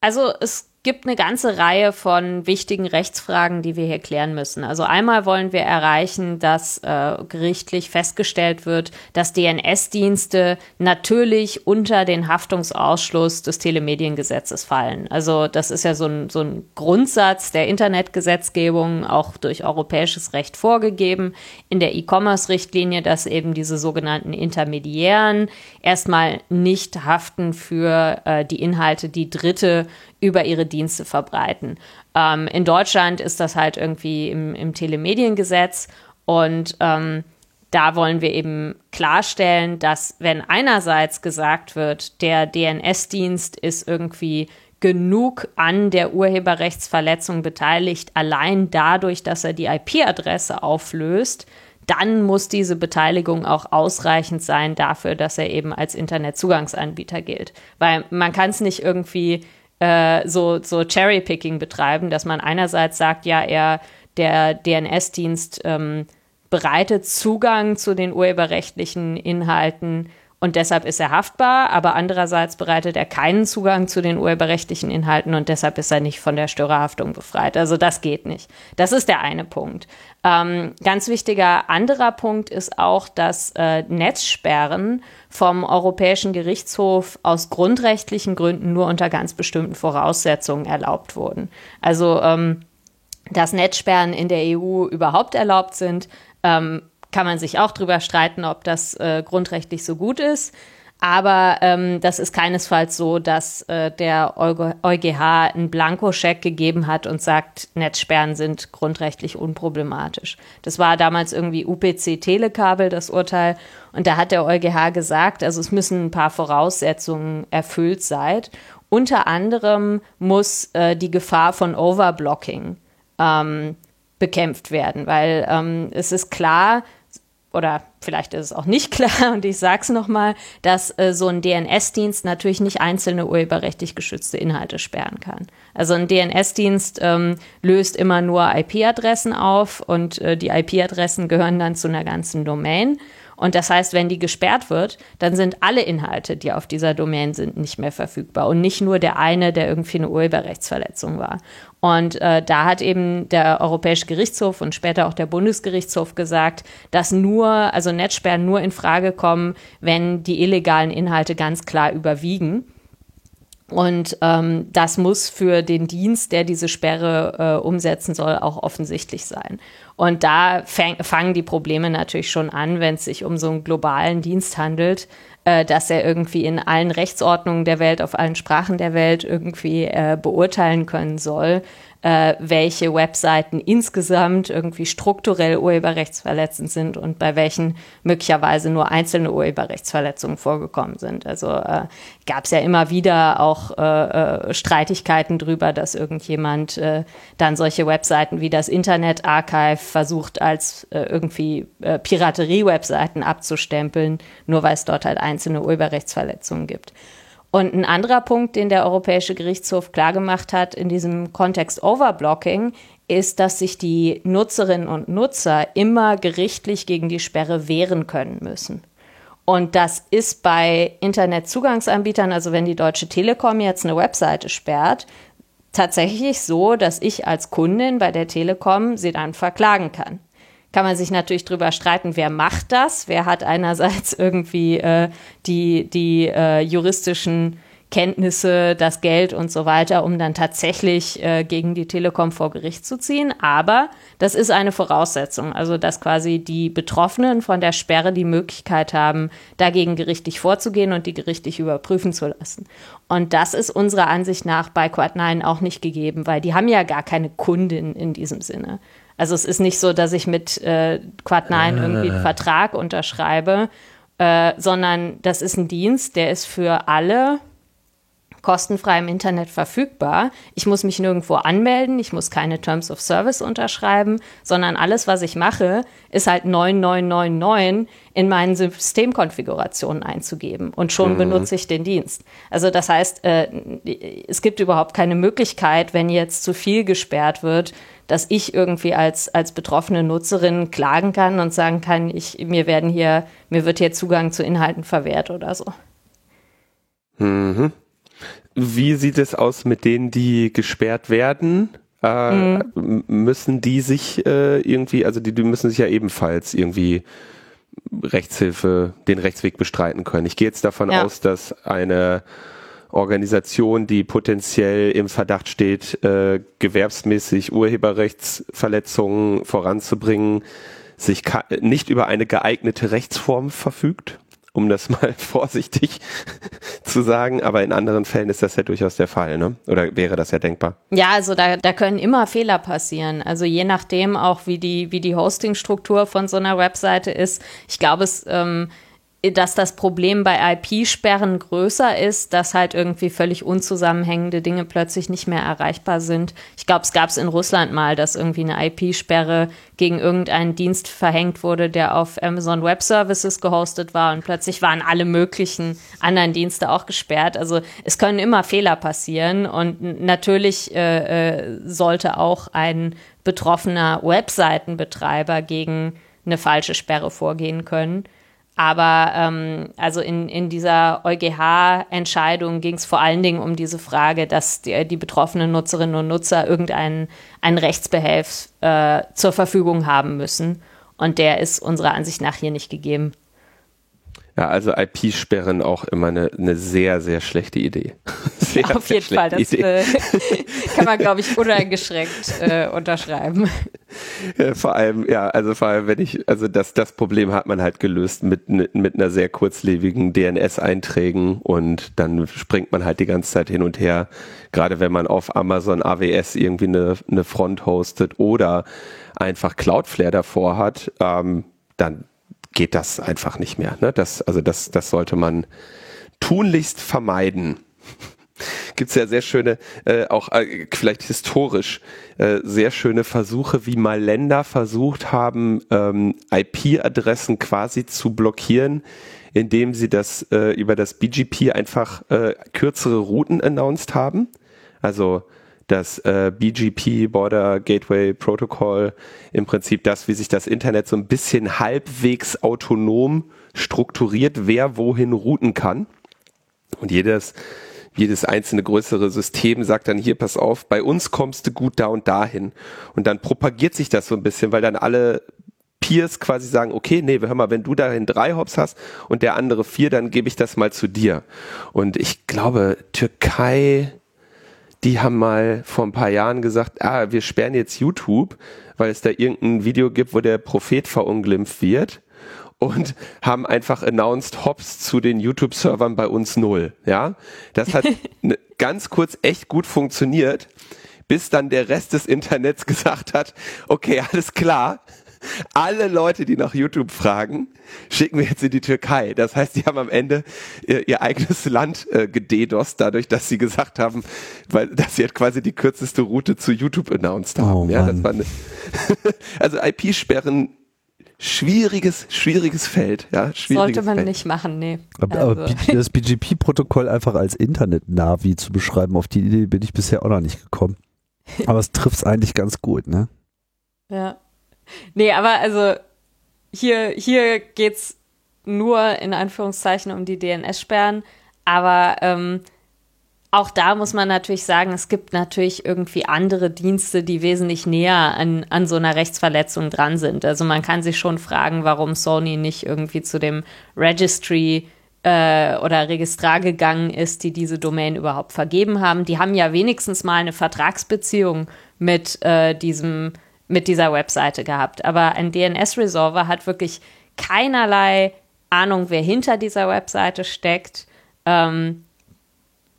Also es gibt eine ganze Reihe von wichtigen Rechtsfragen, die wir hier klären müssen. Also einmal wollen wir erreichen, dass äh, gerichtlich festgestellt wird, dass DNS-Dienste natürlich unter den Haftungsausschluss des Telemediengesetzes fallen. Also das ist ja so ein, so ein Grundsatz der Internetgesetzgebung, auch durch europäisches Recht vorgegeben, in der E-Commerce-Richtlinie, dass eben diese sogenannten Intermediären erstmal nicht haften für äh, die Inhalte, die Dritte über ihre Dienste verbreiten. Ähm, in Deutschland ist das halt irgendwie im, im Telemediengesetz und ähm, da wollen wir eben klarstellen, dass wenn einerseits gesagt wird, der DNS-Dienst ist irgendwie genug an der Urheberrechtsverletzung beteiligt, allein dadurch, dass er die IP-Adresse auflöst, dann muss diese Beteiligung auch ausreichend sein dafür, dass er eben als Internetzugangsanbieter gilt. Weil man kann es nicht irgendwie äh, so, so Cherry-Picking betreiben, dass man einerseits sagt, ja, er, der DNS-Dienst ähm, bereitet Zugang zu den urheberrechtlichen Inhalten und deshalb ist er haftbar, aber andererseits bereitet er keinen Zugang zu den urheberrechtlichen Inhalten und deshalb ist er nicht von der Störerhaftung befreit. Also das geht nicht. Das ist der eine Punkt. Ähm, ganz wichtiger anderer Punkt ist auch, dass äh, Netzsperren vom Europäischen Gerichtshof aus grundrechtlichen Gründen nur unter ganz bestimmten Voraussetzungen erlaubt wurden. Also ähm, dass Netzsperren in der EU überhaupt erlaubt sind, ähm, kann man sich auch drüber streiten, ob das äh, grundrechtlich so gut ist. Aber ähm, das ist keinesfalls so, dass äh, der EuGH einen Blankoscheck gegeben hat und sagt, Netzsperren sind grundrechtlich unproblematisch. Das war damals irgendwie UPC Telekabel, das Urteil. Und da hat der EuGH gesagt, also es müssen ein paar Voraussetzungen erfüllt sein. Unter anderem muss äh, die Gefahr von Overblocking ähm, bekämpft werden, weil ähm, es ist klar, oder vielleicht ist es auch nicht klar und ich sage es nochmal, dass äh, so ein DNS-Dienst natürlich nicht einzelne urheberrechtlich geschützte Inhalte sperren kann. Also ein DNS-Dienst ähm, löst immer nur IP-Adressen auf und äh, die IP-Adressen gehören dann zu einer ganzen Domain. Und das heißt, wenn die gesperrt wird, dann sind alle Inhalte, die auf dieser Domain sind, nicht mehr verfügbar und nicht nur der eine, der irgendwie eine Urheberrechtsverletzung war. Und äh, da hat eben der Europäische Gerichtshof und später auch der Bundesgerichtshof gesagt, dass nur, also Netzsperren nur in Frage kommen, wenn die illegalen Inhalte ganz klar überwiegen. Und ähm, das muss für den Dienst, der diese Sperre äh, umsetzen soll, auch offensichtlich sein. Und da fangen die Probleme natürlich schon an, wenn es sich um so einen globalen Dienst handelt, äh, dass er irgendwie in allen Rechtsordnungen der Welt, auf allen Sprachen der Welt irgendwie äh, beurteilen können soll, äh, welche Webseiten insgesamt irgendwie strukturell urheberrechtsverletzend sind und bei welchen möglicherweise nur einzelne Urheberrechtsverletzungen vorgekommen sind. Also äh, gab es ja immer wieder auch äh, äh, Streitigkeiten darüber, dass irgendjemand äh, dann solche Webseiten wie das Internet Archive versucht als äh, irgendwie äh, Piraterie-Webseiten abzustempeln, nur weil es dort halt einzelne Urheberrechtsverletzungen gibt. Und ein anderer Punkt, den der Europäische Gerichtshof klargemacht hat in diesem Kontext Overblocking, ist, dass sich die Nutzerinnen und Nutzer immer gerichtlich gegen die Sperre wehren können müssen. Und das ist bei Internetzugangsanbietern, also wenn die Deutsche Telekom jetzt eine Webseite sperrt, tatsächlich so, dass ich als Kundin bei der Telekom sie dann verklagen kann kann man sich natürlich drüber streiten, wer macht das, wer hat einerseits irgendwie äh, die, die äh, juristischen Kenntnisse, das Geld und so weiter, um dann tatsächlich äh, gegen die Telekom vor Gericht zu ziehen. Aber das ist eine Voraussetzung, also dass quasi die Betroffenen von der Sperre die Möglichkeit haben, dagegen gerichtlich vorzugehen und die gerichtlich überprüfen zu lassen. Und das ist unserer Ansicht nach bei Quad9 auch nicht gegeben, weil die haben ja gar keine Kundin in diesem Sinne. Also es ist nicht so, dass ich mit äh, Quad9 irgendwie einen Vertrag unterschreibe, äh, sondern das ist ein Dienst, der ist für alle kostenfrei im Internet verfügbar. Ich muss mich nirgendwo anmelden, ich muss keine Terms of Service unterschreiben, sondern alles, was ich mache, ist halt 9999 in meinen Systemkonfigurationen einzugeben und schon mhm. benutze ich den Dienst. Also das heißt, äh, es gibt überhaupt keine Möglichkeit, wenn jetzt zu viel gesperrt wird, dass ich irgendwie als, als betroffene Nutzerin klagen kann und sagen kann, ich, mir werden hier, mir wird hier Zugang zu Inhalten verwehrt oder so. Mhm. Wie sieht es aus mit denen, die gesperrt werden? Äh, mhm. Müssen die sich äh, irgendwie, also die, die müssen sich ja ebenfalls irgendwie Rechtshilfe, den Rechtsweg bestreiten können. Ich gehe jetzt davon ja. aus, dass eine Organisation, die potenziell im Verdacht steht, äh, gewerbsmäßig Urheberrechtsverletzungen voranzubringen, sich nicht über eine geeignete Rechtsform verfügt um das mal vorsichtig zu sagen. Aber in anderen Fällen ist das ja durchaus der Fall, ne? Oder wäre das ja denkbar? Ja, also da, da können immer Fehler passieren. Also je nachdem auch, wie die, wie die Hostingstruktur von so einer Webseite ist. Ich glaube, es ähm, dass das Problem bei IP-Sperren größer ist, dass halt irgendwie völlig unzusammenhängende Dinge plötzlich nicht mehr erreichbar sind. Ich glaube, es gab es in Russland mal, dass irgendwie eine IP-Sperre gegen irgendeinen Dienst verhängt wurde, der auf Amazon Web Services gehostet war und plötzlich waren alle möglichen anderen Dienste auch gesperrt. Also es können immer Fehler passieren und natürlich äh, äh sollte auch ein betroffener Webseitenbetreiber gegen eine falsche Sperre vorgehen können. Aber ähm, also in, in dieser EuGH-Entscheidung ging es vor allen Dingen um diese Frage, dass die, die betroffenen Nutzerinnen und Nutzer irgendeinen einen Rechtsbehelf äh, zur Verfügung haben müssen. Und der ist unserer Ansicht nach hier nicht gegeben. Ja, also IP-Sperren auch immer eine, eine sehr, sehr schlechte Idee. Sehr, Auf jeden Fall, das äh, kann man, glaube ich, uneingeschränkt äh, unterschreiben. Ja, vor allem, ja, also vor allem, wenn ich, also das, das Problem hat man halt gelöst mit, mit einer sehr kurzlebigen DNS-Einträgen und dann springt man halt die ganze Zeit hin und her, gerade wenn man auf Amazon AWS irgendwie eine, eine Front hostet oder einfach Cloudflare davor hat, ähm, dann geht das einfach nicht mehr. Ne? Das, also das, das sollte man tunlichst vermeiden. Gibt es ja sehr schöne, äh, auch äh, vielleicht historisch, äh, sehr schöne Versuche, wie mal Länder versucht haben, ähm, IP-Adressen quasi zu blockieren, indem sie das äh, über das BGP einfach äh, kürzere Routen announced haben. Also das äh, BGP, Border Gateway Protocol, im Prinzip das, wie sich das Internet so ein bisschen halbwegs autonom strukturiert, wer wohin routen kann. Und jedes, jedes einzelne größere System sagt dann hier, pass auf, bei uns kommst du gut da und dahin. Und dann propagiert sich das so ein bisschen, weil dann alle Peers quasi sagen, okay, nee, hör mal, wenn du dahin drei Hops hast und der andere vier, dann gebe ich das mal zu dir. Und ich glaube, Türkei, die haben mal vor ein paar Jahren gesagt, ah, wir sperren jetzt YouTube, weil es da irgendein Video gibt, wo der Prophet verunglimpft wird und haben einfach announced Hops zu den YouTube-Servern bei uns null. Ja, das hat ne, ganz kurz echt gut funktioniert, bis dann der Rest des Internets gesagt hat, okay, alles klar, alle Leute, die nach YouTube fragen, schicken wir jetzt in die Türkei. Das heißt, die haben am Ende ihr, ihr eigenes Land äh, gededost, dadurch, dass sie gesagt haben, weil dass sie halt quasi die kürzeste Route zu YouTube announced haben. Oh, ja, das war eine also IP-Sperren schwieriges, schwieriges Feld. Ja, schwieriges Sollte man Feld. nicht machen, nee. Aber, aber also. das BGP-Protokoll einfach als Internet-Navi zu beschreiben, auf die Idee bin ich bisher auch noch nicht gekommen. Aber es trifft es eigentlich ganz gut, ne? Ja. Nee, aber also hier, hier geht's nur in Anführungszeichen um die DNS-Sperren, aber ähm, auch da muss man natürlich sagen, es gibt natürlich irgendwie andere Dienste, die wesentlich näher an, an so einer Rechtsverletzung dran sind. Also man kann sich schon fragen, warum Sony nicht irgendwie zu dem Registry äh, oder Registrar gegangen ist, die diese Domain überhaupt vergeben haben. Die haben ja wenigstens mal eine Vertragsbeziehung mit äh, diesem mit dieser Webseite gehabt. Aber ein DNS-Resolver hat wirklich keinerlei Ahnung, wer hinter dieser Webseite steckt, ähm,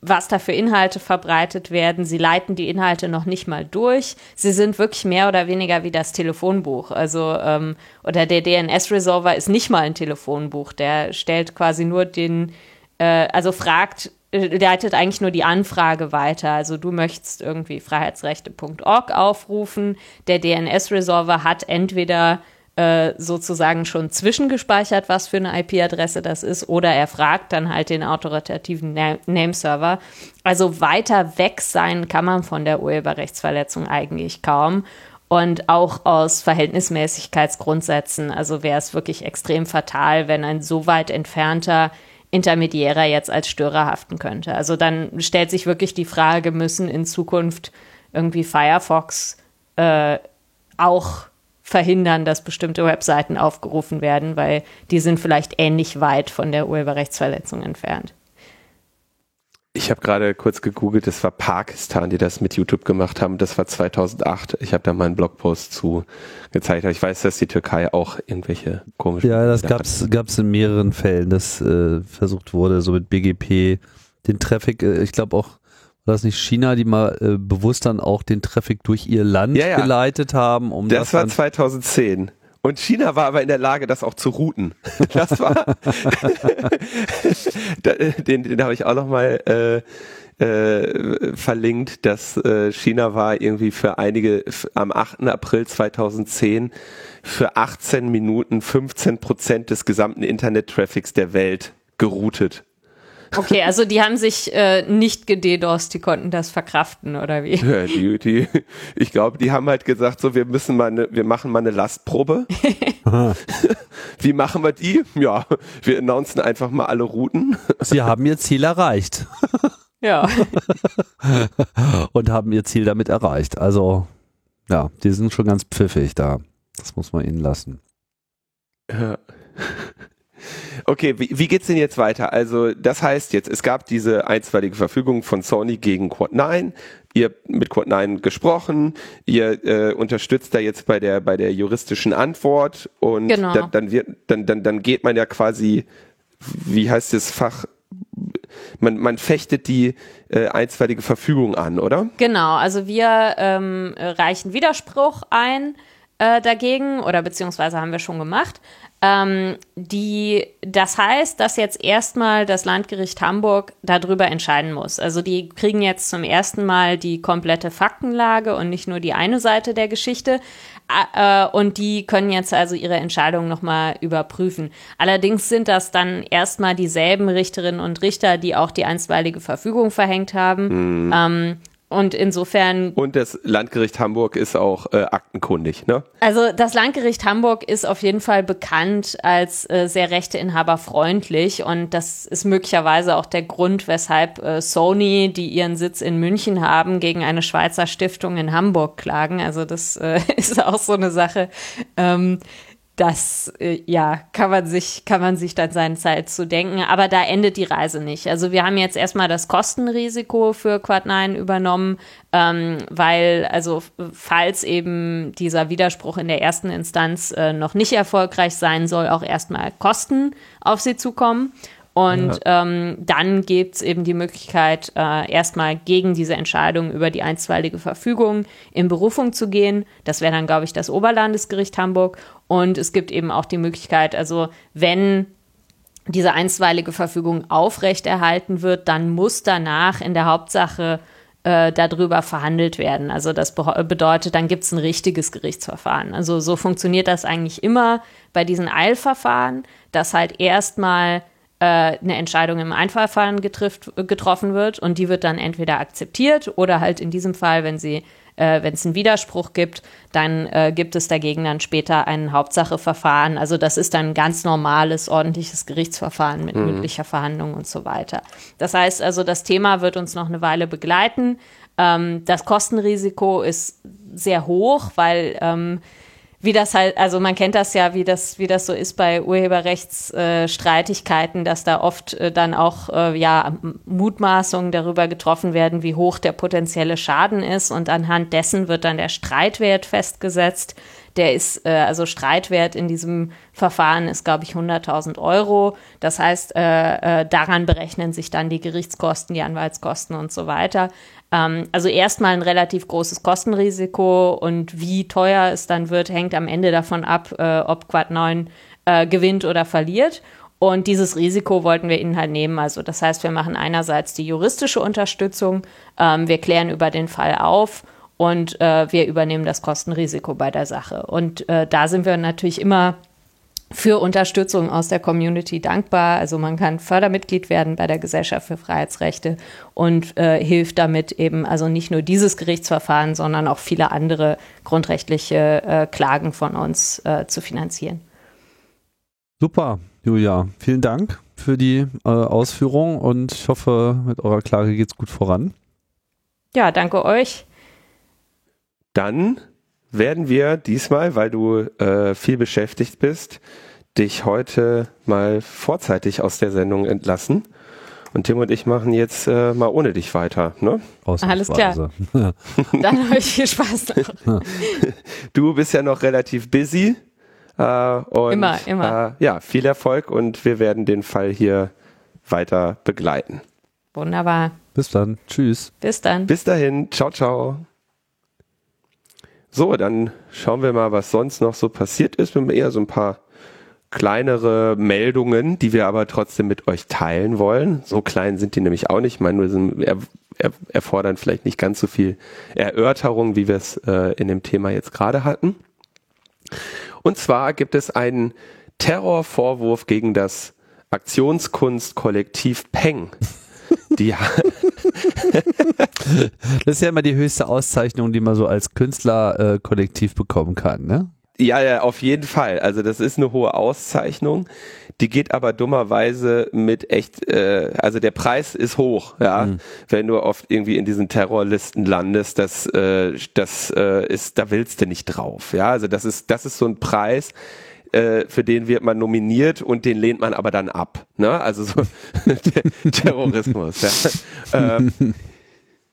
was da für Inhalte verbreitet werden. Sie leiten die Inhalte noch nicht mal durch. Sie sind wirklich mehr oder weniger wie das Telefonbuch. Also, ähm, oder der DNS-Resolver ist nicht mal ein Telefonbuch. Der stellt quasi nur den, äh, also fragt, leitet eigentlich nur die Anfrage weiter. Also du möchtest irgendwie freiheitsrechte.org aufrufen. Der DNS-Resolver hat entweder äh, sozusagen schon zwischengespeichert, was für eine IP-Adresse das ist, oder er fragt dann halt den autoritativen Na Nameserver. Also weiter weg sein kann man von der Urheberrechtsverletzung eigentlich kaum. Und auch aus Verhältnismäßigkeitsgrundsätzen, also wäre es wirklich extrem fatal, wenn ein so weit entfernter Intermediärer jetzt als Störer haften könnte. Also dann stellt sich wirklich die Frage, müssen in Zukunft irgendwie Firefox äh, auch verhindern, dass bestimmte Webseiten aufgerufen werden, weil die sind vielleicht ähnlich weit von der Urheberrechtsverletzung entfernt. Ich habe gerade kurz gegoogelt, das war Pakistan, die das mit YouTube gemacht haben. Das war 2008. Ich habe da mal einen Blogpost zu gezeigt. Ich weiß, dass die Türkei auch irgendwelche komischen. Ja, das gab's gab's in mehreren Fällen, dass äh, versucht wurde, so mit BGP den Traffic. Äh, ich glaube auch war das nicht China, die mal äh, bewusst dann auch den Traffic durch ihr Land ja, ja. geleitet haben? Um das, das war 2010. Und China war aber in der Lage, das auch zu routen. Das war, den, den habe ich auch nochmal äh, äh, verlinkt, dass äh, China war irgendwie für einige, am 8. April 2010 für 18 Minuten 15 Prozent des gesamten Internet-Traffics der Welt geroutet. Okay, also die haben sich äh, nicht gededost, die konnten das verkraften, oder wie? Ja, die, die, ich glaube, die haben halt gesagt, so wir müssen mal eine, wir machen mal eine Lastprobe. wie machen wir die? Ja, wir announcen einfach mal alle Routen. Sie haben ihr Ziel erreicht. Ja. Und haben ihr Ziel damit erreicht. Also, ja, die sind schon ganz pfiffig da. Das muss man ihnen lassen. Ja. Okay, wie, wie geht's denn jetzt weiter? Also, das heißt jetzt, es gab diese einstweilige Verfügung von Sony gegen Quad 9. Ihr habt mit Quad 9 gesprochen, ihr äh, unterstützt da jetzt bei der bei der juristischen Antwort und Genau. dann, dann wird dann, dann dann geht man ja quasi, wie heißt das Fach? Man, man fechtet die äh, einstweilige Verfügung an, oder? Genau, also wir ähm, reichen Widerspruch ein äh, dagegen oder beziehungsweise haben wir schon gemacht. Ähm, die, das heißt, dass jetzt erstmal das Landgericht Hamburg darüber entscheiden muss. Also die kriegen jetzt zum ersten Mal die komplette Faktenlage und nicht nur die eine Seite der Geschichte. Äh, und die können jetzt also ihre Entscheidung nochmal überprüfen. Allerdings sind das dann erstmal dieselben Richterinnen und Richter, die auch die einstweilige Verfügung verhängt haben. Ähm, und insofern Und das Landgericht Hamburg ist auch äh, aktenkundig, ne? also das Landgericht Hamburg ist auf jeden Fall bekannt als äh, sehr rechteinhaberfreundlich und das ist möglicherweise auch der Grund, weshalb äh, Sony, die ihren Sitz in München haben, gegen eine Schweizer Stiftung in Hamburg klagen. Also das äh, ist auch so eine Sache. Ähm, das äh, ja kann man sich kann man sich dann seine Zeit zu denken, aber da endet die Reise nicht. Also wir haben jetzt erstmal das Kostenrisiko für Quad 9 übernommen, ähm, weil also falls eben dieser Widerspruch in der ersten Instanz äh, noch nicht erfolgreich sein soll, auch erstmal Kosten auf sie zukommen. Und ähm, dann gibt es eben die Möglichkeit, äh, erstmal gegen diese Entscheidung über die einstweilige Verfügung in Berufung zu gehen. Das wäre dann, glaube ich, das Oberlandesgericht Hamburg. Und es gibt eben auch die Möglichkeit, also wenn diese einstweilige Verfügung aufrechterhalten wird, dann muss danach in der Hauptsache äh, darüber verhandelt werden. Also das be bedeutet, dann gibt es ein richtiges Gerichtsverfahren. Also so funktioniert das eigentlich immer bei diesen Eilverfahren, dass halt erstmal eine Entscheidung im Einverfahren getrifft, getroffen wird und die wird dann entweder akzeptiert oder halt in diesem Fall, wenn sie äh, wenn es einen Widerspruch gibt, dann äh, gibt es dagegen dann später ein Hauptsacheverfahren. Also das ist dann ein ganz normales, ordentliches Gerichtsverfahren mit mündlicher Verhandlung und so weiter. Das heißt also, das Thema wird uns noch eine Weile begleiten. Ähm, das Kostenrisiko ist sehr hoch, weil ähm, wie das halt, also man kennt das ja, wie das, wie das so ist bei Urheberrechtsstreitigkeiten, äh, dass da oft äh, dann auch äh, ja Mutmaßungen darüber getroffen werden, wie hoch der potenzielle Schaden ist und anhand dessen wird dann der Streitwert festgesetzt. Der ist, äh, also Streitwert in diesem Verfahren ist, glaube ich, 100.000 Euro. Das heißt, äh, äh, daran berechnen sich dann die Gerichtskosten, die Anwaltskosten und so weiter. Ähm, also erstmal ein relativ großes Kostenrisiko und wie teuer es dann wird, hängt am Ende davon ab, äh, ob Quad 9 äh, gewinnt oder verliert. Und dieses Risiko wollten wir ihnen halt nehmen. Also das heißt, wir machen einerseits die juristische Unterstützung, ähm, wir klären über den Fall auf und äh, wir übernehmen das Kostenrisiko bei der Sache. Und äh, da sind wir natürlich immer für Unterstützung aus der Community dankbar. Also man kann Fördermitglied werden bei der Gesellschaft für Freiheitsrechte und äh, hilft damit eben also nicht nur dieses Gerichtsverfahren, sondern auch viele andere grundrechtliche äh, Klagen von uns äh, zu finanzieren. Super, Julia. Vielen Dank für die äh, Ausführung und ich hoffe, mit eurer Klage geht's gut voran. Ja, danke euch. Dann werden wir diesmal, weil du äh, viel beschäftigt bist, dich heute mal vorzeitig aus der Sendung entlassen. Und Tim und ich machen jetzt äh, mal ohne dich weiter. Ne? Alles klar. Dann euch viel Spaß noch. Du bist ja noch relativ busy. Äh, und, Immer, immer. Äh, ja, viel Erfolg und wir werden den Fall hier weiter begleiten. Wunderbar. Bis dann. Tschüss. Bis dann. Bis dahin, ciao, ciao. So, dann schauen wir mal, was sonst noch so passiert ist. Wir haben eher so ein paar kleinere Meldungen, die wir aber trotzdem mit euch teilen wollen. So klein sind die nämlich auch nicht. Ich meine, wir sind, er, er, erfordern vielleicht nicht ganz so viel Erörterung, wie wir es äh, in dem Thema jetzt gerade hatten. Und zwar gibt es einen Terrorvorwurf gegen das Aktionskunstkollektiv Peng. Die das ist ja immer die höchste Auszeichnung, die man so als Künstlerkollektiv äh, bekommen kann, ne? Ja, ja, auf jeden Fall. Also das ist eine hohe Auszeichnung. Die geht aber dummerweise mit echt, äh, also der Preis ist hoch, ja. Mhm. Wenn du oft irgendwie in diesen Terrorlisten landest, das, äh, das äh, ist, da willst du nicht drauf, ja. Also das ist, das ist so ein Preis, äh, für den wird man nominiert und den lehnt man aber dann ab. Ne? Also so Terrorismus. Ja. Ähm,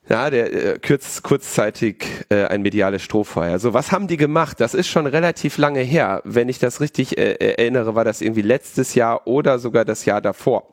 ja, der äh, kurz, kurzzeitig äh, ein mediales Strohfeuer. So, was haben die gemacht? Das ist schon relativ lange her. Wenn ich das richtig äh, erinnere, war das irgendwie letztes Jahr oder sogar das Jahr davor,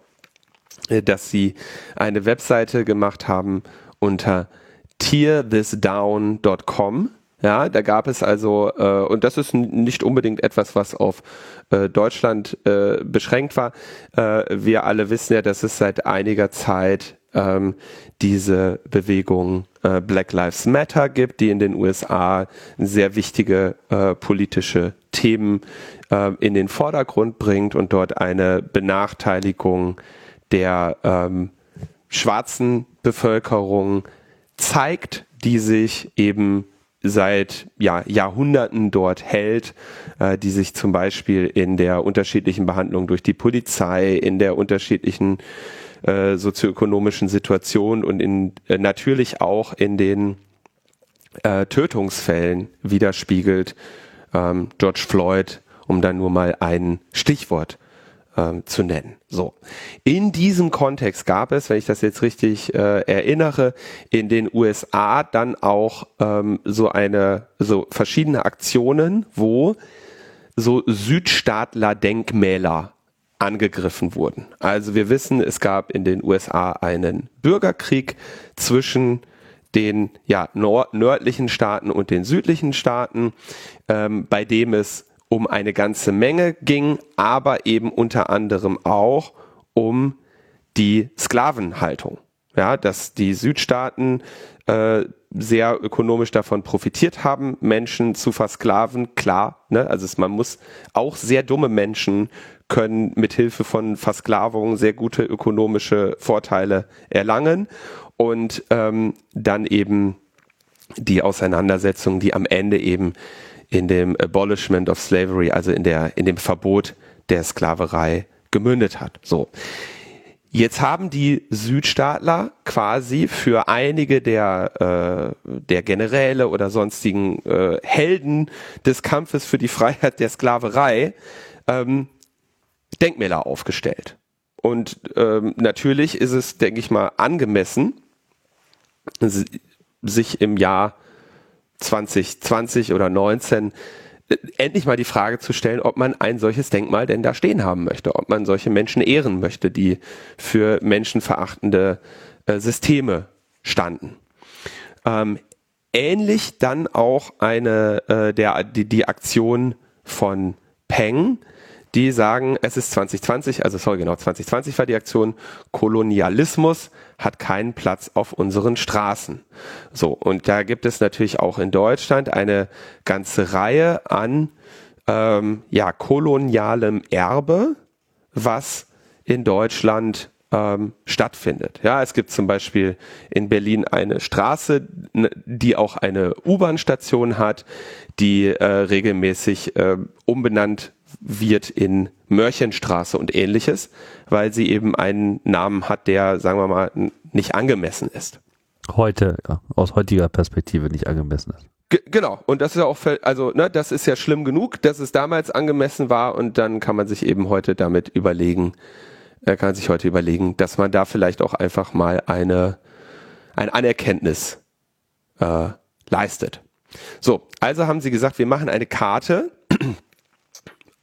äh, dass sie eine Webseite gemacht haben unter tearthisdown.com. Ja, da gab es also, äh, und das ist nicht unbedingt etwas, was auf äh, Deutschland äh, beschränkt war. Äh, wir alle wissen ja, dass es seit einiger Zeit ähm, diese Bewegung äh, Black Lives Matter gibt, die in den USA sehr wichtige äh, politische Themen äh, in den Vordergrund bringt und dort eine Benachteiligung der ähm, schwarzen Bevölkerung zeigt, die sich eben seit ja, Jahrhunderten dort hält, äh, die sich zum Beispiel in der unterschiedlichen Behandlung durch die Polizei, in der unterschiedlichen äh, sozioökonomischen Situation und in, äh, natürlich auch in den äh, Tötungsfällen widerspiegelt. Ähm, George Floyd, um dann nur mal ein Stichwort ähm, zu nennen. So. In diesem Kontext gab es, wenn ich das jetzt richtig äh, erinnere, in den USA dann auch ähm, so eine, so verschiedene Aktionen, wo so Südstaatler-Denkmäler angegriffen wurden. Also wir wissen, es gab in den USA einen Bürgerkrieg zwischen den ja, nördlichen Staaten und den südlichen Staaten, ähm, bei dem es um eine ganze Menge ging, aber eben unter anderem auch um die Sklavenhaltung. Ja, dass die Südstaaten äh, sehr ökonomisch davon profitiert haben, Menschen zu versklaven, klar. Ne? Also es, man muss auch sehr dumme Menschen können mit Hilfe von Versklavung sehr gute ökonomische Vorteile erlangen und ähm, dann eben die Auseinandersetzung, die am Ende eben in dem Abolishment of Slavery, also in der in dem Verbot der Sklaverei gemündet hat. So. Jetzt haben die Südstaatler quasi für einige der, äh, der Generäle oder sonstigen äh, Helden des Kampfes für die Freiheit der Sklaverei ähm, Denkmäler aufgestellt. Und ähm, natürlich ist es, denke ich mal, angemessen, sich im Jahr 2020 oder 19 äh, endlich mal die Frage zu stellen, ob man ein solches Denkmal denn da stehen haben möchte, ob man solche Menschen ehren möchte, die für menschenverachtende äh, Systeme standen. Ähm, ähnlich dann auch eine äh, der die, die Aktion von Peng, die sagen, es ist 2020, also sorry, genau, 2020 war die Aktion, Kolonialismus hat keinen Platz auf unseren Straßen. So, und da gibt es natürlich auch in Deutschland eine ganze Reihe an ähm, ja, kolonialem Erbe, was in Deutschland ähm, stattfindet. Ja, es gibt zum Beispiel in Berlin eine Straße, die auch eine U-Bahn-Station hat, die äh, regelmäßig äh, umbenannt wird in Mörchenstraße und ähnliches, weil sie eben einen Namen hat, der, sagen wir mal, nicht angemessen ist. Heute, ja, aus heutiger Perspektive nicht angemessen ist. G genau, und das ist ja auch, also, ne, das ist ja schlimm genug, dass es damals angemessen war und dann kann man sich eben heute damit überlegen, er kann sich heute überlegen, dass man da vielleicht auch einfach mal eine, ein Anerkenntnis äh, leistet. So, also haben sie gesagt, wir machen eine Karte,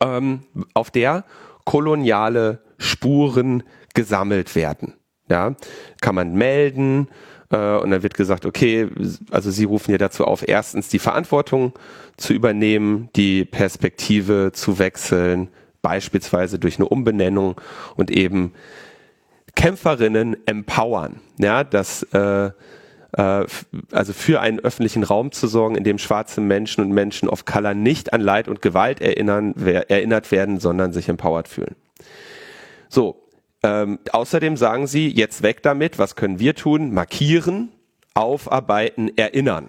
ähm, auf der koloniale Spuren gesammelt werden. Ja, kann man melden äh, und dann wird gesagt, okay, also Sie rufen ja dazu auf, erstens die Verantwortung zu übernehmen, die Perspektive zu wechseln, beispielsweise durch eine Umbenennung und eben Kämpferinnen empowern. Ja, dass äh, äh, also für einen öffentlichen Raum zu sorgen, in dem schwarze Menschen und Menschen of Color nicht an Leid und Gewalt erinnern, wer, erinnert werden, sondern sich empowered fühlen. So, ähm, außerdem sagen sie, jetzt weg damit, was können wir tun? Markieren, aufarbeiten, erinnern.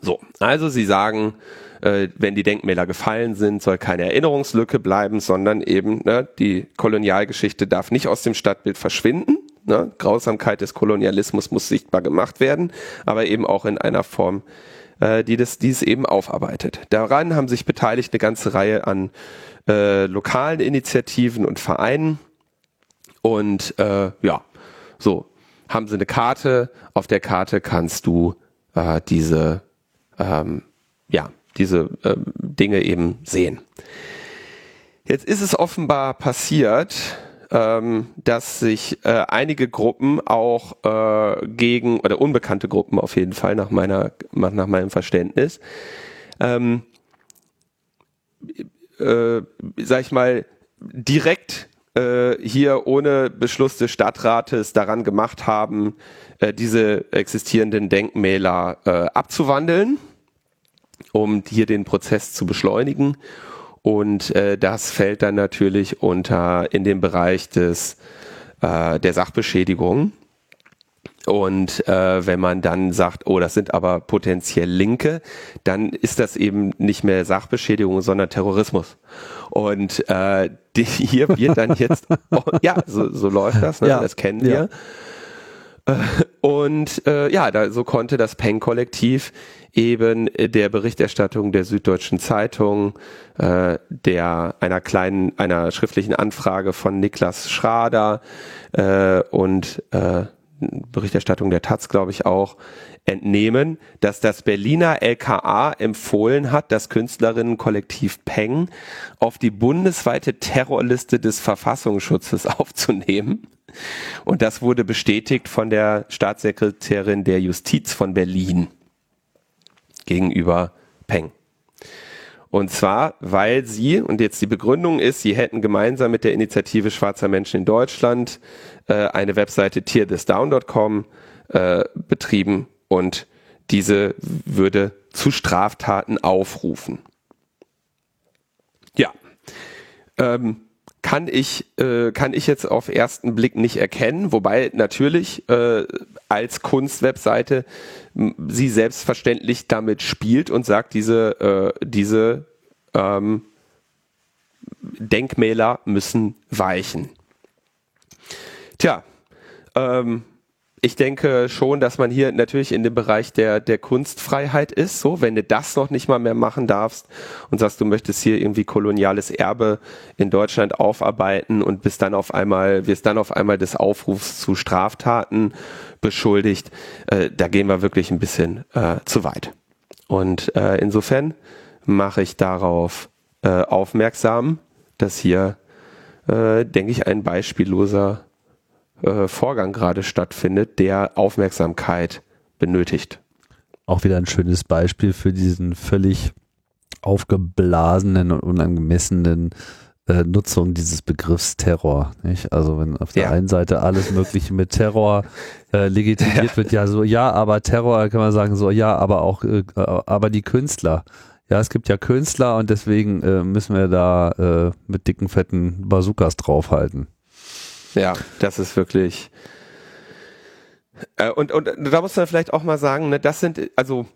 So, also sie sagen, äh, wenn die Denkmäler gefallen sind, soll keine Erinnerungslücke bleiben, sondern eben ne, die Kolonialgeschichte darf nicht aus dem Stadtbild verschwinden. Ne? Grausamkeit des Kolonialismus muss sichtbar gemacht werden, aber eben auch in einer Form, äh, die das dies eben aufarbeitet. Daran haben sich beteiligt eine ganze Reihe an äh, lokalen Initiativen und Vereinen. Und äh, ja, so haben sie eine Karte. Auf der Karte kannst du äh, diese ähm, ja diese äh, Dinge eben sehen. Jetzt ist es offenbar passiert, ähm, dass sich äh, einige Gruppen auch äh, gegen, oder unbekannte Gruppen auf jeden Fall nach meiner, nach meinem Verständnis, ähm, äh, sag ich mal, direkt äh, hier ohne Beschluss des Stadtrates daran gemacht haben, äh, diese existierenden Denkmäler äh, abzuwandeln um hier den Prozess zu beschleunigen. Und äh, das fällt dann natürlich unter in den Bereich des äh, der Sachbeschädigung. Und äh, wenn man dann sagt, oh, das sind aber potenziell Linke, dann ist das eben nicht mehr Sachbeschädigung, sondern Terrorismus. Und äh, die, hier wird dann jetzt, oh, ja, so, so läuft das, ne? Ja, das kennen wir. Ja. Und äh, ja, da, so konnte das Peng-Kollektiv eben der Berichterstattung der Süddeutschen Zeitung, äh, der einer kleinen, einer schriftlichen Anfrage von Niklas Schrader äh, und äh, Berichterstattung der Taz, glaube ich, auch, entnehmen, dass das Berliner LKA empfohlen hat, das Künstlerinnenkollektiv Peng auf die bundesweite Terrorliste des Verfassungsschutzes aufzunehmen. Und das wurde bestätigt von der Staatssekretärin der Justiz von Berlin gegenüber Peng. Und zwar, weil sie, und jetzt die Begründung ist, sie hätten gemeinsam mit der Initiative Schwarzer Menschen in Deutschland äh, eine Webseite tearthisdown.com äh, betrieben und diese würde zu Straftaten aufrufen. Ja. Ähm, kann ich, äh, kann ich jetzt auf ersten Blick nicht erkennen, wobei natürlich äh, als Kunstwebseite sie selbstverständlich damit spielt und sagt, diese, äh, diese ähm, Denkmäler müssen weichen. Tja, ähm, ich denke schon, dass man hier natürlich in dem Bereich der, der Kunstfreiheit ist. So, wenn du das noch nicht mal mehr machen darfst und sagst, du möchtest hier irgendwie koloniales Erbe in Deutschland aufarbeiten und bist dann auf einmal, wirst dann auf einmal des Aufrufs zu Straftaten beschuldigt, äh, da gehen wir wirklich ein bisschen äh, zu weit. Und äh, insofern mache ich darauf äh, aufmerksam, dass hier, äh, denke ich, ein beispielloser äh, Vorgang gerade stattfindet, der Aufmerksamkeit benötigt. Auch wieder ein schönes Beispiel für diesen völlig aufgeblasenen und unangemessenen äh, Nutzung dieses Begriffs Terror. Nicht? Also wenn auf der ja. einen Seite alles Mögliche mit Terror äh, legitimiert ja. wird, ja so, ja, aber Terror kann man sagen, so, ja, aber auch, äh, aber die Künstler. Ja, es gibt ja Künstler und deswegen äh, müssen wir da äh, mit dicken, fetten Bazookas draufhalten. Ja, das ist wirklich. Äh, und, und da muss man vielleicht auch mal sagen, ne, das sind, also,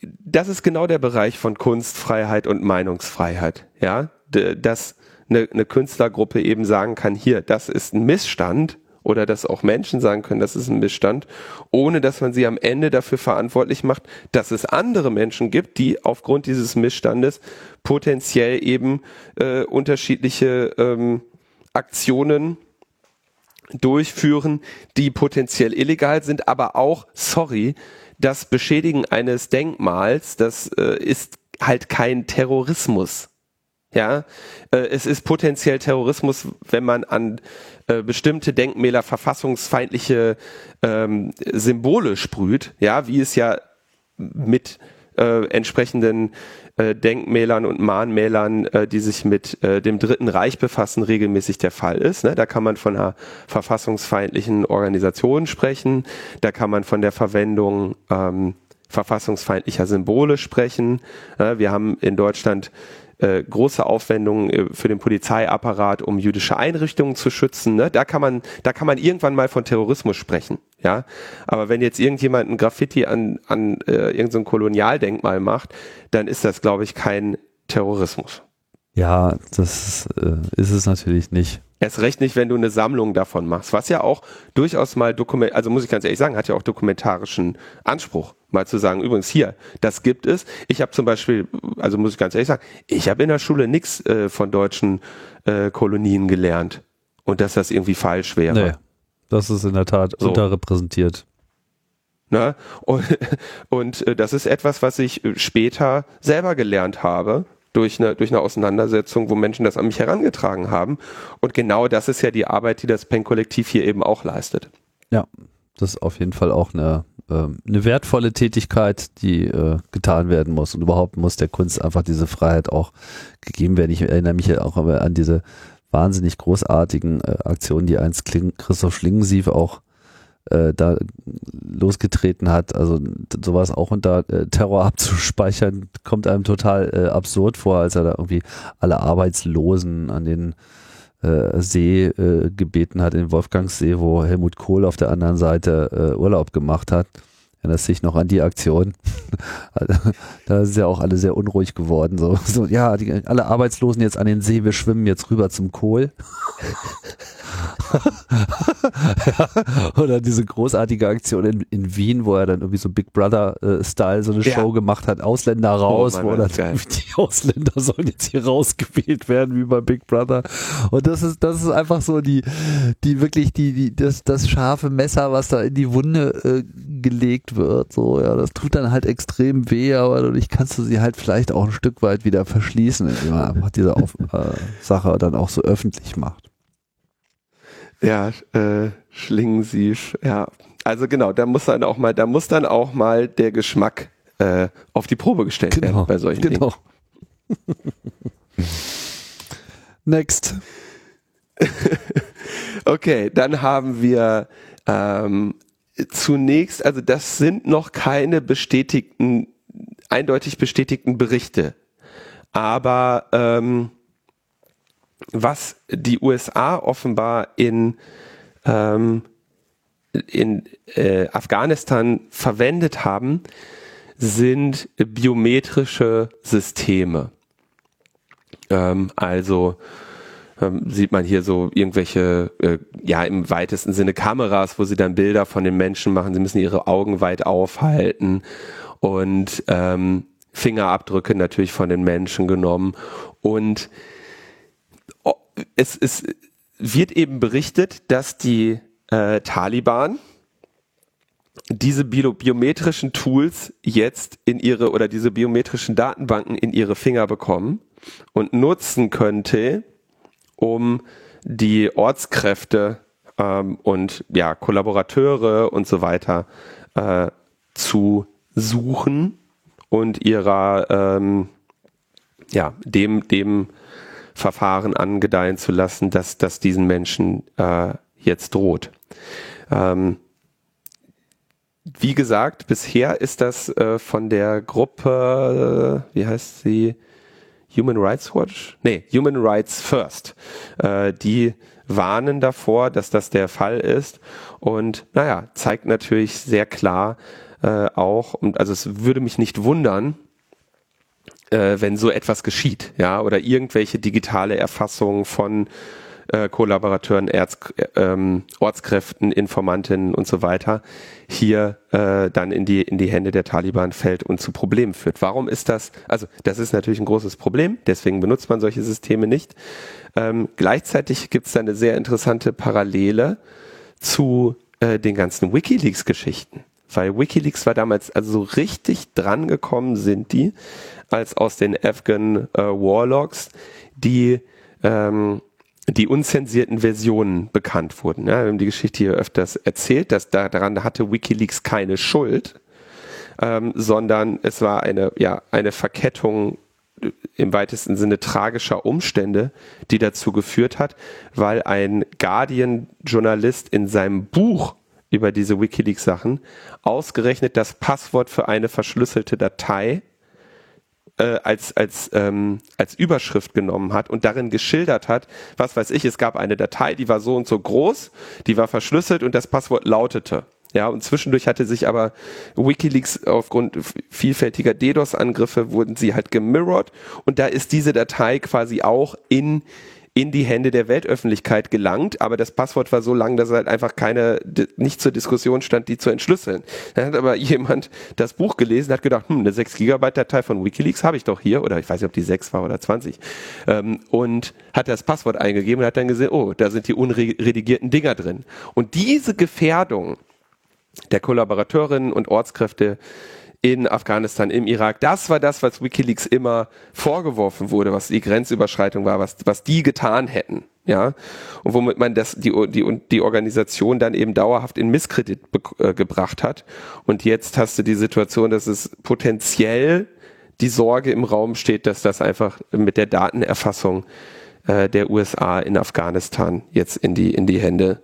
das ist genau der Bereich von Kunstfreiheit und Meinungsfreiheit. Ja, dass eine, eine Künstlergruppe eben sagen kann, hier, das ist ein Missstand oder dass auch Menschen sagen können, das ist ein Missstand, ohne dass man sie am Ende dafür verantwortlich macht, dass es andere Menschen gibt, die aufgrund dieses Missstandes potenziell eben äh, unterschiedliche ähm, Aktionen durchführen, die potenziell illegal sind, aber auch, sorry, das Beschädigen eines Denkmals, das äh, ist halt kein Terrorismus. Ja, äh, es ist potenziell Terrorismus, wenn man an äh, bestimmte Denkmäler verfassungsfeindliche ähm, Symbole sprüht, ja, wie es ja mit äh, entsprechenden äh, Denkmälern und Mahnmälern, äh, die sich mit äh, dem Dritten Reich befassen, regelmäßig der Fall ist. Ne? Da kann man von einer verfassungsfeindlichen Organisation sprechen, da kann man von der Verwendung ähm, verfassungsfeindlicher Symbole sprechen. wir haben in Deutschland äh, große Aufwendungen äh, für den Polizeiapparat, um jüdische Einrichtungen zu schützen. Ne? Da kann man, da kann man irgendwann mal von Terrorismus sprechen. Ja, aber wenn jetzt irgendjemand ein Graffiti an, an äh, irgendein Kolonialdenkmal macht, dann ist das, glaube ich, kein Terrorismus. Ja, das äh, ist es natürlich nicht. Erst recht nicht, wenn du eine Sammlung davon machst, was ja auch durchaus mal dokument, also muss ich ganz ehrlich sagen, hat ja auch dokumentarischen Anspruch, mal zu sagen, übrigens hier, das gibt es. Ich habe zum Beispiel, also muss ich ganz ehrlich sagen, ich habe in der Schule nichts äh, von deutschen äh, Kolonien gelernt und dass das irgendwie falsch wäre. Nee, das ist in der Tat so. unterrepräsentiert. Ne? Und, und äh, das ist etwas, was ich äh, später selber gelernt habe durch eine, durch eine Auseinandersetzung, wo Menschen das an mich herangetragen haben. Und genau das ist ja die Arbeit, die das PEN-Kollektiv hier eben auch leistet. Ja, das ist auf jeden Fall auch eine, äh, eine wertvolle Tätigkeit, die äh, getan werden muss. Und überhaupt muss der Kunst einfach diese Freiheit auch gegeben werden. Ich erinnere mich ja auch an diese wahnsinnig großartigen äh, Aktionen, die einst Kling, Christoph Schlingensief auch äh, da losgetreten hat. Also sowas auch unter äh, Terror abzuspeichern, kommt einem total äh, absurd vor, als er da irgendwie alle Arbeitslosen an den äh, See äh, gebeten hat, in Wolfgangssee, wo Helmut Kohl auf der anderen Seite äh, Urlaub gemacht hat. Erinnerst dich noch an die Aktion? da sind ja auch alle sehr unruhig geworden. So, so ja, die, alle Arbeitslosen jetzt an den See, wir schwimmen jetzt rüber zum Kohl. Oder diese großartige Aktion in, in, Wien, wo er dann irgendwie so Big Brother-Style äh, so eine ja. Show gemacht hat, Ausländer oh, raus, oh, wo dann die Ausländer sollen jetzt hier rausgewählt werden, wie bei Big Brother. Und das ist, das ist einfach so die, die wirklich die, die, das, das scharfe Messer, was da in die Wunde äh, gelegt wird. So, ja, das tut dann halt extrem weh, aber dadurch kannst du sie halt vielleicht auch ein Stück weit wieder verschließen, indem man einfach diese Auf äh, Sache dann auch so öffentlich macht. Ja, äh, Schlingensief, ja. Also genau, da muss dann auch mal, da muss dann auch mal der Geschmack äh, auf die Probe gestellt genau, werden bei solchen genau. Dingen. Next. okay, dann haben wir ähm, zunächst, also das sind noch keine bestätigten, eindeutig bestätigten Berichte. Aber ähm, was die USA offenbar in, ähm, in äh, Afghanistan verwendet haben, sind biometrische Systeme. Ähm, also ähm, sieht man hier so irgendwelche, äh, ja im weitesten Sinne Kameras, wo sie dann Bilder von den Menschen machen. Sie müssen ihre Augen weit aufhalten und ähm, Fingerabdrücke natürlich von den Menschen genommen und es, es wird eben berichtet, dass die äh, Taliban diese bio biometrischen Tools jetzt in ihre oder diese biometrischen Datenbanken in ihre Finger bekommen und nutzen könnte, um die Ortskräfte ähm, und ja Kollaborateure und so weiter äh, zu suchen und ihrer ähm, ja dem dem Verfahren angedeihen zu lassen, dass das diesen Menschen äh, jetzt droht. Ähm, wie gesagt, bisher ist das äh, von der Gruppe, äh, wie heißt sie? Human Rights Watch? Nee, Human Rights First. Äh, die warnen davor, dass das der Fall ist und naja, zeigt natürlich sehr klar äh, auch, und also es würde mich nicht wundern, äh, wenn so etwas geschieht, ja, oder irgendwelche digitale Erfassung von äh, Kollaborateuren, Erz, ähm, Ortskräften, Informantinnen und so weiter hier äh, dann in die in die Hände der Taliban fällt und zu Problemen führt. Warum ist das? Also das ist natürlich ein großes Problem, deswegen benutzt man solche Systeme nicht. Ähm, gleichzeitig gibt es da eine sehr interessante Parallele zu äh, den ganzen WikiLeaks-Geschichten. Weil WikiLeaks war damals, also so richtig dran gekommen sind die, als aus den Afghan äh, Warlocks, die ähm, die unzensierten Versionen bekannt wurden. Ja, wir haben die Geschichte hier öfters erzählt, dass da, daran hatte WikiLeaks keine Schuld, ähm, sondern es war eine, ja, eine Verkettung im weitesten Sinne tragischer Umstände, die dazu geführt hat, weil ein Guardian-Journalist in seinem Buch über diese WikiLeaks-Sachen ausgerechnet das Passwort für eine verschlüsselte Datei äh, als, als, ähm, als Überschrift genommen hat und darin geschildert hat, was weiß ich, es gab eine Datei, die war so und so groß, die war verschlüsselt und das Passwort lautete. Ja, und zwischendurch hatte sich aber Wikileaks aufgrund vielfältiger DDoS-Angriffe wurden sie halt gemirrored und da ist diese Datei quasi auch in in die Hände der Weltöffentlichkeit gelangt, aber das Passwort war so lang, dass halt einfach keine, nicht zur Diskussion stand, die zu entschlüsseln. Dann hat aber jemand das Buch gelesen, hat gedacht, hm, eine 6 Gigabyte Datei von Wikileaks habe ich doch hier, oder ich weiß nicht, ob die 6 war oder 20, ähm, und hat das Passwort eingegeben und hat dann gesehen, oh, da sind die unredigierten Dinger drin. Und diese Gefährdung, der Kollaborateurinnen und Ortskräfte in Afghanistan, im Irak. Das war das, was Wikileaks immer vorgeworfen wurde, was die Grenzüberschreitung war, was, was die getan hätten. Ja, und womit man das, die, die, die Organisation dann eben dauerhaft in Misskredit äh, gebracht hat. Und jetzt hast du die Situation, dass es potenziell die Sorge im Raum steht, dass das einfach mit der Datenerfassung äh, der USA in Afghanistan jetzt in die, in die Hände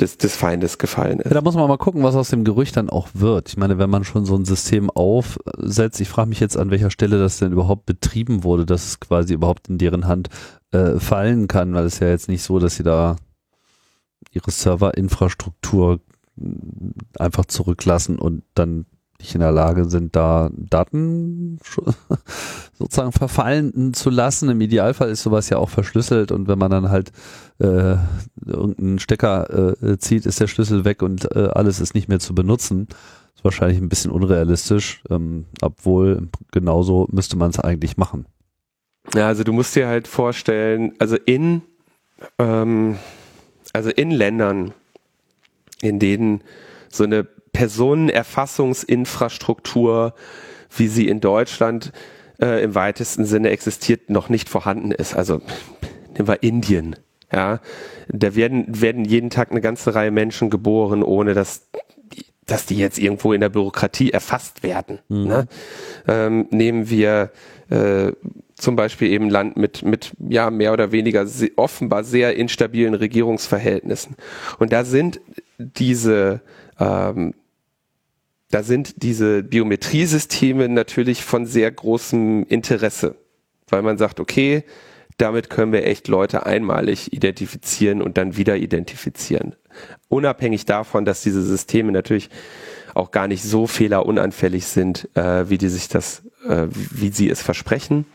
des, des Feindes gefallen ist. Ja, da muss man mal gucken, was aus dem Gerücht dann auch wird. Ich meine, wenn man schon so ein System aufsetzt, ich frage mich jetzt, an welcher Stelle das denn überhaupt betrieben wurde, dass es quasi überhaupt in deren Hand äh, fallen kann, weil es ja jetzt nicht so, dass sie da ihre Serverinfrastruktur einfach zurücklassen und dann nicht in der Lage sind, da Daten sozusagen verfallen zu lassen. Im Idealfall ist sowas ja auch verschlüsselt und wenn man dann halt äh, irgendeinen Stecker äh, zieht, ist der Schlüssel weg und äh, alles ist nicht mehr zu benutzen. Ist wahrscheinlich ein bisschen unrealistisch, ähm, obwohl genauso müsste man es eigentlich machen. Ja, also du musst dir halt vorstellen, also in ähm, also in Ländern, in denen so eine Personenerfassungsinfrastruktur, wie sie in Deutschland äh, im weitesten Sinne existiert, noch nicht vorhanden ist. Also nehmen wir Indien. Ja, da werden, werden jeden Tag eine ganze Reihe Menschen geboren, ohne dass, dass die jetzt irgendwo in der Bürokratie erfasst werden. Mhm. Ne? Ähm, nehmen wir äh, zum Beispiel eben Land mit, mit ja, mehr oder weniger offenbar sehr instabilen Regierungsverhältnissen. Und da sind diese ähm, da sind diese Biometriesysteme natürlich von sehr großem Interesse, weil man sagt, okay, damit können wir echt Leute einmalig identifizieren und dann wieder identifizieren. Unabhängig davon, dass diese Systeme natürlich auch gar nicht so fehlerunanfällig sind, äh, wie die sich das, äh, wie sie es versprechen.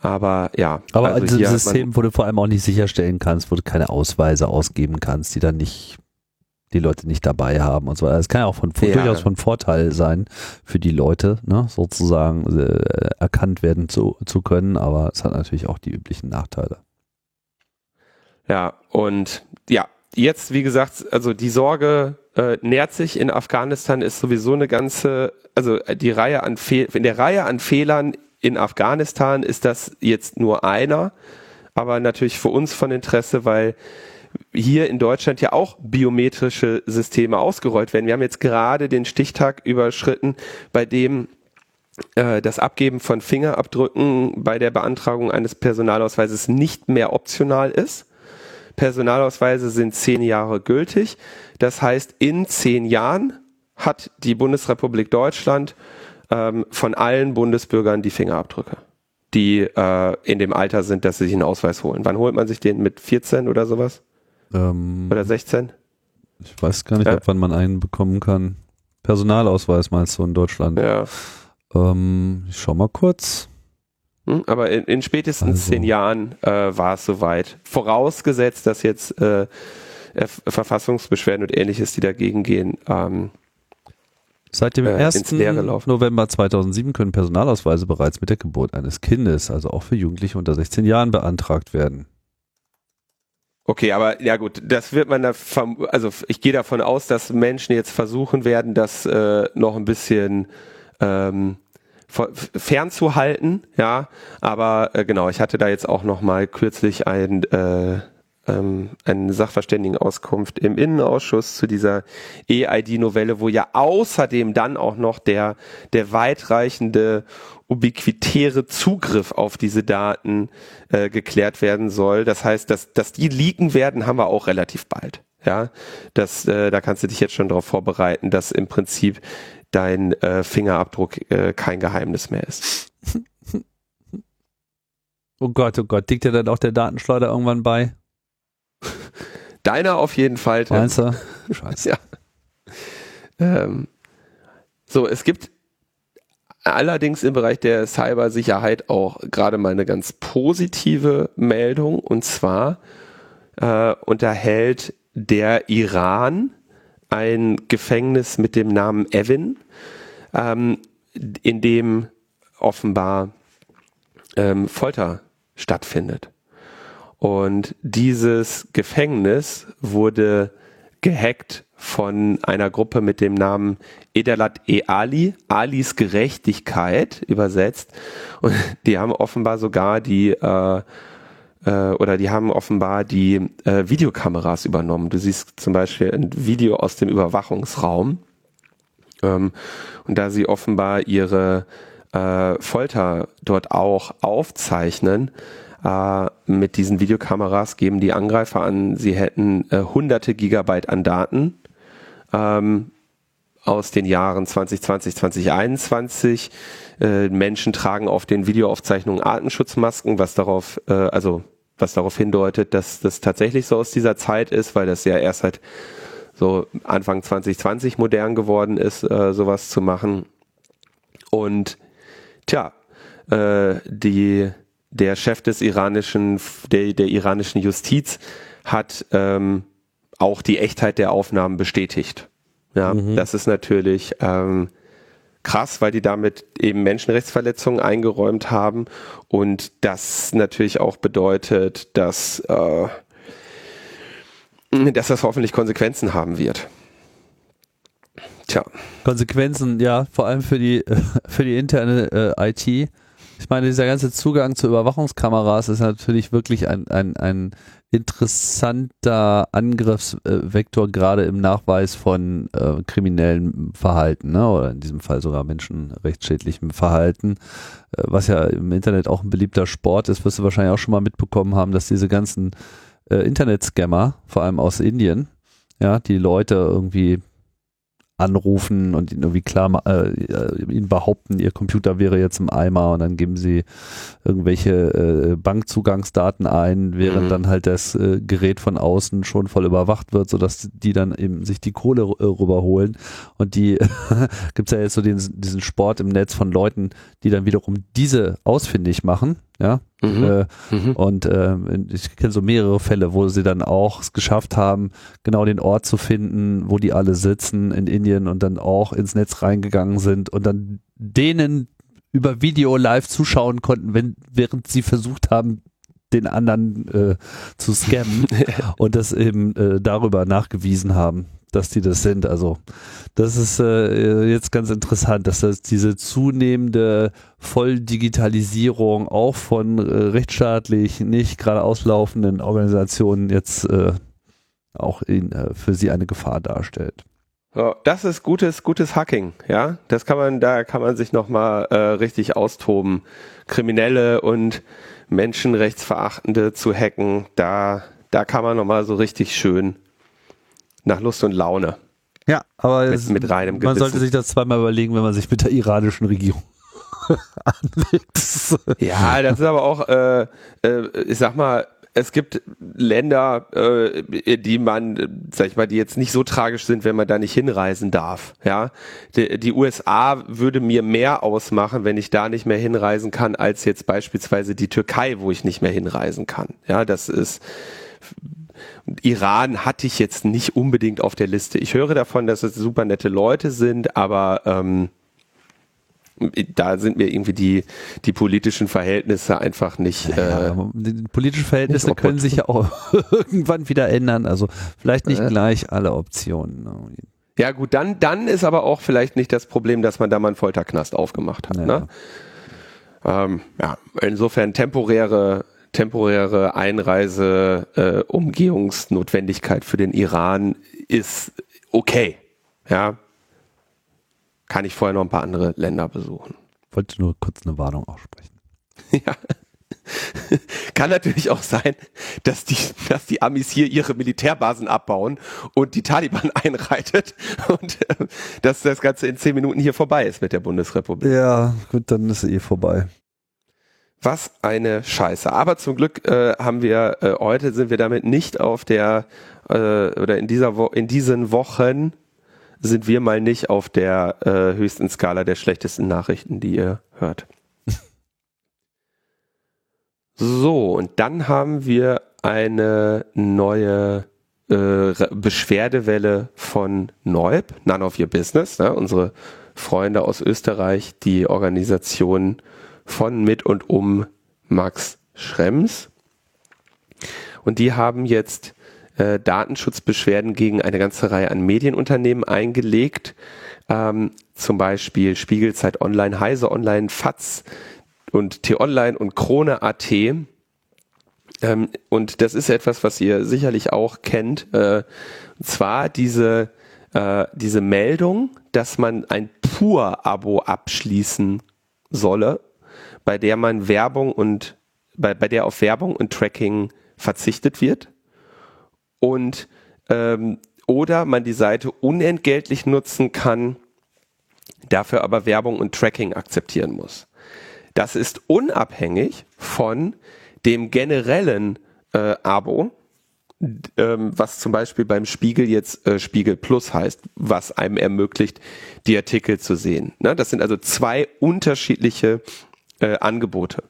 Aber ja. Aber also ein System, wo du vor allem auch nicht sicherstellen kannst, wo du keine Ausweise ausgeben kannst, die dann nicht die Leute nicht dabei haben und so. Das kann ja auch von, ja. durchaus von Vorteil sein für die Leute, ne, sozusagen äh, erkannt werden zu, zu können, aber es hat natürlich auch die üblichen Nachteile. Ja, und ja, jetzt, wie gesagt, also die Sorge äh, nährt sich in Afghanistan, ist sowieso eine ganze, also die Reihe an Fehl, in der Reihe an Fehlern in Afghanistan ist das jetzt nur einer, aber natürlich für uns von Interesse, weil hier in Deutschland ja auch biometrische Systeme ausgerollt werden. Wir haben jetzt gerade den Stichtag überschritten, bei dem äh, das Abgeben von Fingerabdrücken bei der Beantragung eines Personalausweises nicht mehr optional ist. Personalausweise sind zehn Jahre gültig. Das heißt, in zehn Jahren hat die Bundesrepublik Deutschland ähm, von allen Bundesbürgern die Fingerabdrücke, die äh, in dem Alter sind, dass sie sich einen Ausweis holen. Wann holt man sich den? Mit 14 oder sowas? Ähm, Oder 16? Ich weiß gar nicht, ja. ab wann man einen bekommen kann. Personalausweis meinst du in Deutschland? Ja. Ähm, ich schau mal kurz. Hm, aber in, in spätestens also. zehn Jahren äh, war es soweit. Vorausgesetzt, dass jetzt äh, Verfassungsbeschwerden und ähnliches, die dagegen gehen, ähm, Seit dem äh, 1. November 2007 können Personalausweise bereits mit der Geburt eines Kindes, also auch für Jugendliche unter 16 Jahren, beantragt werden. Okay, aber ja gut, das wird man da, also ich gehe davon aus, dass Menschen jetzt versuchen werden, das äh, noch ein bisschen ähm, fernzuhalten, ja. Aber äh, genau, ich hatte da jetzt auch noch mal kürzlich ein äh, ähm, eine Sachverständigenauskunft im Innenausschuss zu dieser EID-Novelle, wo ja außerdem dann auch noch der, der weitreichende ubiquitäre Zugriff auf diese Daten äh, geklärt werden soll. Das heißt, dass, dass die leaken werden, haben wir auch relativ bald. Ja, das, äh, da kannst du dich jetzt schon darauf vorbereiten, dass im Prinzip dein äh, Fingerabdruck äh, kein Geheimnis mehr ist. Oh Gott, oh Gott, liegt dir dann auch der Datenschleuder irgendwann bei? Deiner auf jeden Fall. Meinst du? Scheiße. ja. Ähm, so, es gibt allerdings im Bereich der Cybersicherheit auch gerade mal eine ganz positive Meldung und zwar äh, unterhält der Iran ein Gefängnis mit dem Namen Evin, ähm, in dem offenbar ähm, Folter stattfindet. Und dieses Gefängnis wurde gehackt von einer Gruppe mit dem Namen Edalat E Ali, Alis Gerechtigkeit übersetzt. Und die haben offenbar sogar die äh, äh, oder die haben offenbar die äh, Videokameras übernommen. Du siehst zum Beispiel ein Video aus dem Überwachungsraum. Ähm, und da sie offenbar ihre äh, Folter dort auch aufzeichnen, äh, mit diesen Videokameras geben die Angreifer an, sie hätten äh, hunderte Gigabyte an Daten ähm, aus den Jahren 2020, 2021. Äh, Menschen tragen auf den Videoaufzeichnungen Artenschutzmasken, was darauf, äh, also was darauf hindeutet, dass das tatsächlich so aus dieser Zeit ist, weil das ja erst seit so Anfang 2020 modern geworden ist, äh, sowas zu machen. Und tja, äh, die, der Chef des iranischen, der, der iranischen Justiz hat ähm, auch die Echtheit der Aufnahmen bestätigt. Ja, mhm. das ist natürlich ähm, krass, weil die damit eben Menschenrechtsverletzungen eingeräumt haben und das natürlich auch bedeutet, dass, äh, dass das hoffentlich Konsequenzen haben wird. Tja. Konsequenzen, ja, vor allem für die, für die interne äh, IT. Ich meine, dieser ganze Zugang zu Überwachungskameras ist natürlich wirklich ein, ein, ein interessanter Angriffsvektor, gerade im Nachweis von äh, kriminellem Verhalten, ne? oder in diesem Fall sogar menschenrechtsschädlichem Verhalten, äh, was ja im Internet auch ein beliebter Sport ist, wirst du wahrscheinlich auch schon mal mitbekommen haben, dass diese ganzen äh, Internet-Scammer, vor allem aus Indien, ja, die Leute irgendwie anrufen und ihnen irgendwie klar äh, ihnen behaupten, ihr Computer wäre jetzt im Eimer und dann geben sie irgendwelche äh, Bankzugangsdaten ein, während mhm. dann halt das äh, Gerät von außen schon voll überwacht wird, sodass die dann eben sich die Kohle äh, rüberholen. Und die gibt's ja jetzt so den, diesen Sport im Netz von Leuten, die dann wiederum diese ausfindig machen ja. Mhm. Äh, mhm. Und äh, ich kenne so mehrere Fälle, wo sie dann auch es geschafft haben, genau den Ort zu finden, wo die alle sitzen in Indien und dann auch ins Netz reingegangen sind und dann denen über Video live zuschauen konnten, wenn, während sie versucht haben, den anderen äh, zu scammen und das eben äh, darüber nachgewiesen haben dass die das sind. Also das ist äh, jetzt ganz interessant, dass das diese zunehmende Volldigitalisierung auch von äh, rechtsstaatlich nicht gerade auslaufenden Organisationen jetzt äh, auch in, äh, für sie eine Gefahr darstellt. Das ist gutes, gutes Hacking, ja. Das kann man, da kann man sich nochmal äh, richtig austoben. Kriminelle und Menschenrechtsverachtende zu hacken, da, da kann man nochmal so richtig schön nach Lust und Laune. Ja, aber mit, es, mit reinem man sollte sich das zweimal überlegen, wenn man sich mit der iranischen Regierung anlegt. ja, das ist aber auch, äh, äh, ich sag mal, es gibt Länder, äh, die man, sag ich mal, die jetzt nicht so tragisch sind, wenn man da nicht hinreisen darf. Ja, die, die, USA würde mir mehr ausmachen, wenn ich da nicht mehr hinreisen kann, als jetzt beispielsweise die Türkei, wo ich nicht mehr hinreisen kann. Ja, das ist Iran hatte ich jetzt nicht unbedingt auf der Liste. Ich höre davon, dass es super nette Leute sind, aber ähm, da sind mir irgendwie die, die politischen Verhältnisse einfach nicht. Äh, ja, die politischen Verhältnisse können sich ja auch irgendwann wieder ändern. Also vielleicht nicht äh. gleich alle Optionen. Ja gut, dann, dann ist aber auch vielleicht nicht das Problem, dass man da mal einen Folterknast aufgemacht hat. Ja. Ne? Ähm, ja, insofern temporäre temporäre Einreise, äh, für den Iran ist okay. Ja. Kann ich vorher noch ein paar andere Länder besuchen. Wollte nur kurz eine Warnung aussprechen. ja. Kann natürlich auch sein, dass die, dass die Amis hier ihre Militärbasen abbauen und die Taliban einreitet und äh, dass das Ganze in zehn Minuten hier vorbei ist mit der Bundesrepublik. Ja, gut, dann ist es eh vorbei. Was eine Scheiße. Aber zum Glück äh, haben wir äh, heute sind wir damit nicht auf der äh, oder in dieser Wo in diesen Wochen sind wir mal nicht auf der äh, höchsten Skala der schlechtesten Nachrichten, die ihr hört. so, und dann haben wir eine neue äh, Beschwerdewelle von Neub, None of Your Business, ne? unsere Freunde aus Österreich, die Organisation von mit und um Max Schrems. Und die haben jetzt äh, Datenschutzbeschwerden gegen eine ganze Reihe an Medienunternehmen eingelegt. Ähm, zum Beispiel Spiegelzeit Online, Heise Online, FATS und T-Online und Krone.at. Ähm, und das ist etwas, was ihr sicherlich auch kennt. Äh, und zwar diese, äh, diese Meldung, dass man ein Pur-Abo abschließen solle bei der man Werbung und bei, bei der auf Werbung und Tracking verzichtet wird und ähm, oder man die Seite unentgeltlich nutzen kann, dafür aber Werbung und Tracking akzeptieren muss. Das ist unabhängig von dem generellen äh, Abo, ähm, was zum Beispiel beim Spiegel jetzt äh, Spiegel Plus heißt, was einem ermöglicht, die Artikel zu sehen. Ne? Das sind also zwei unterschiedliche äh, Angebote.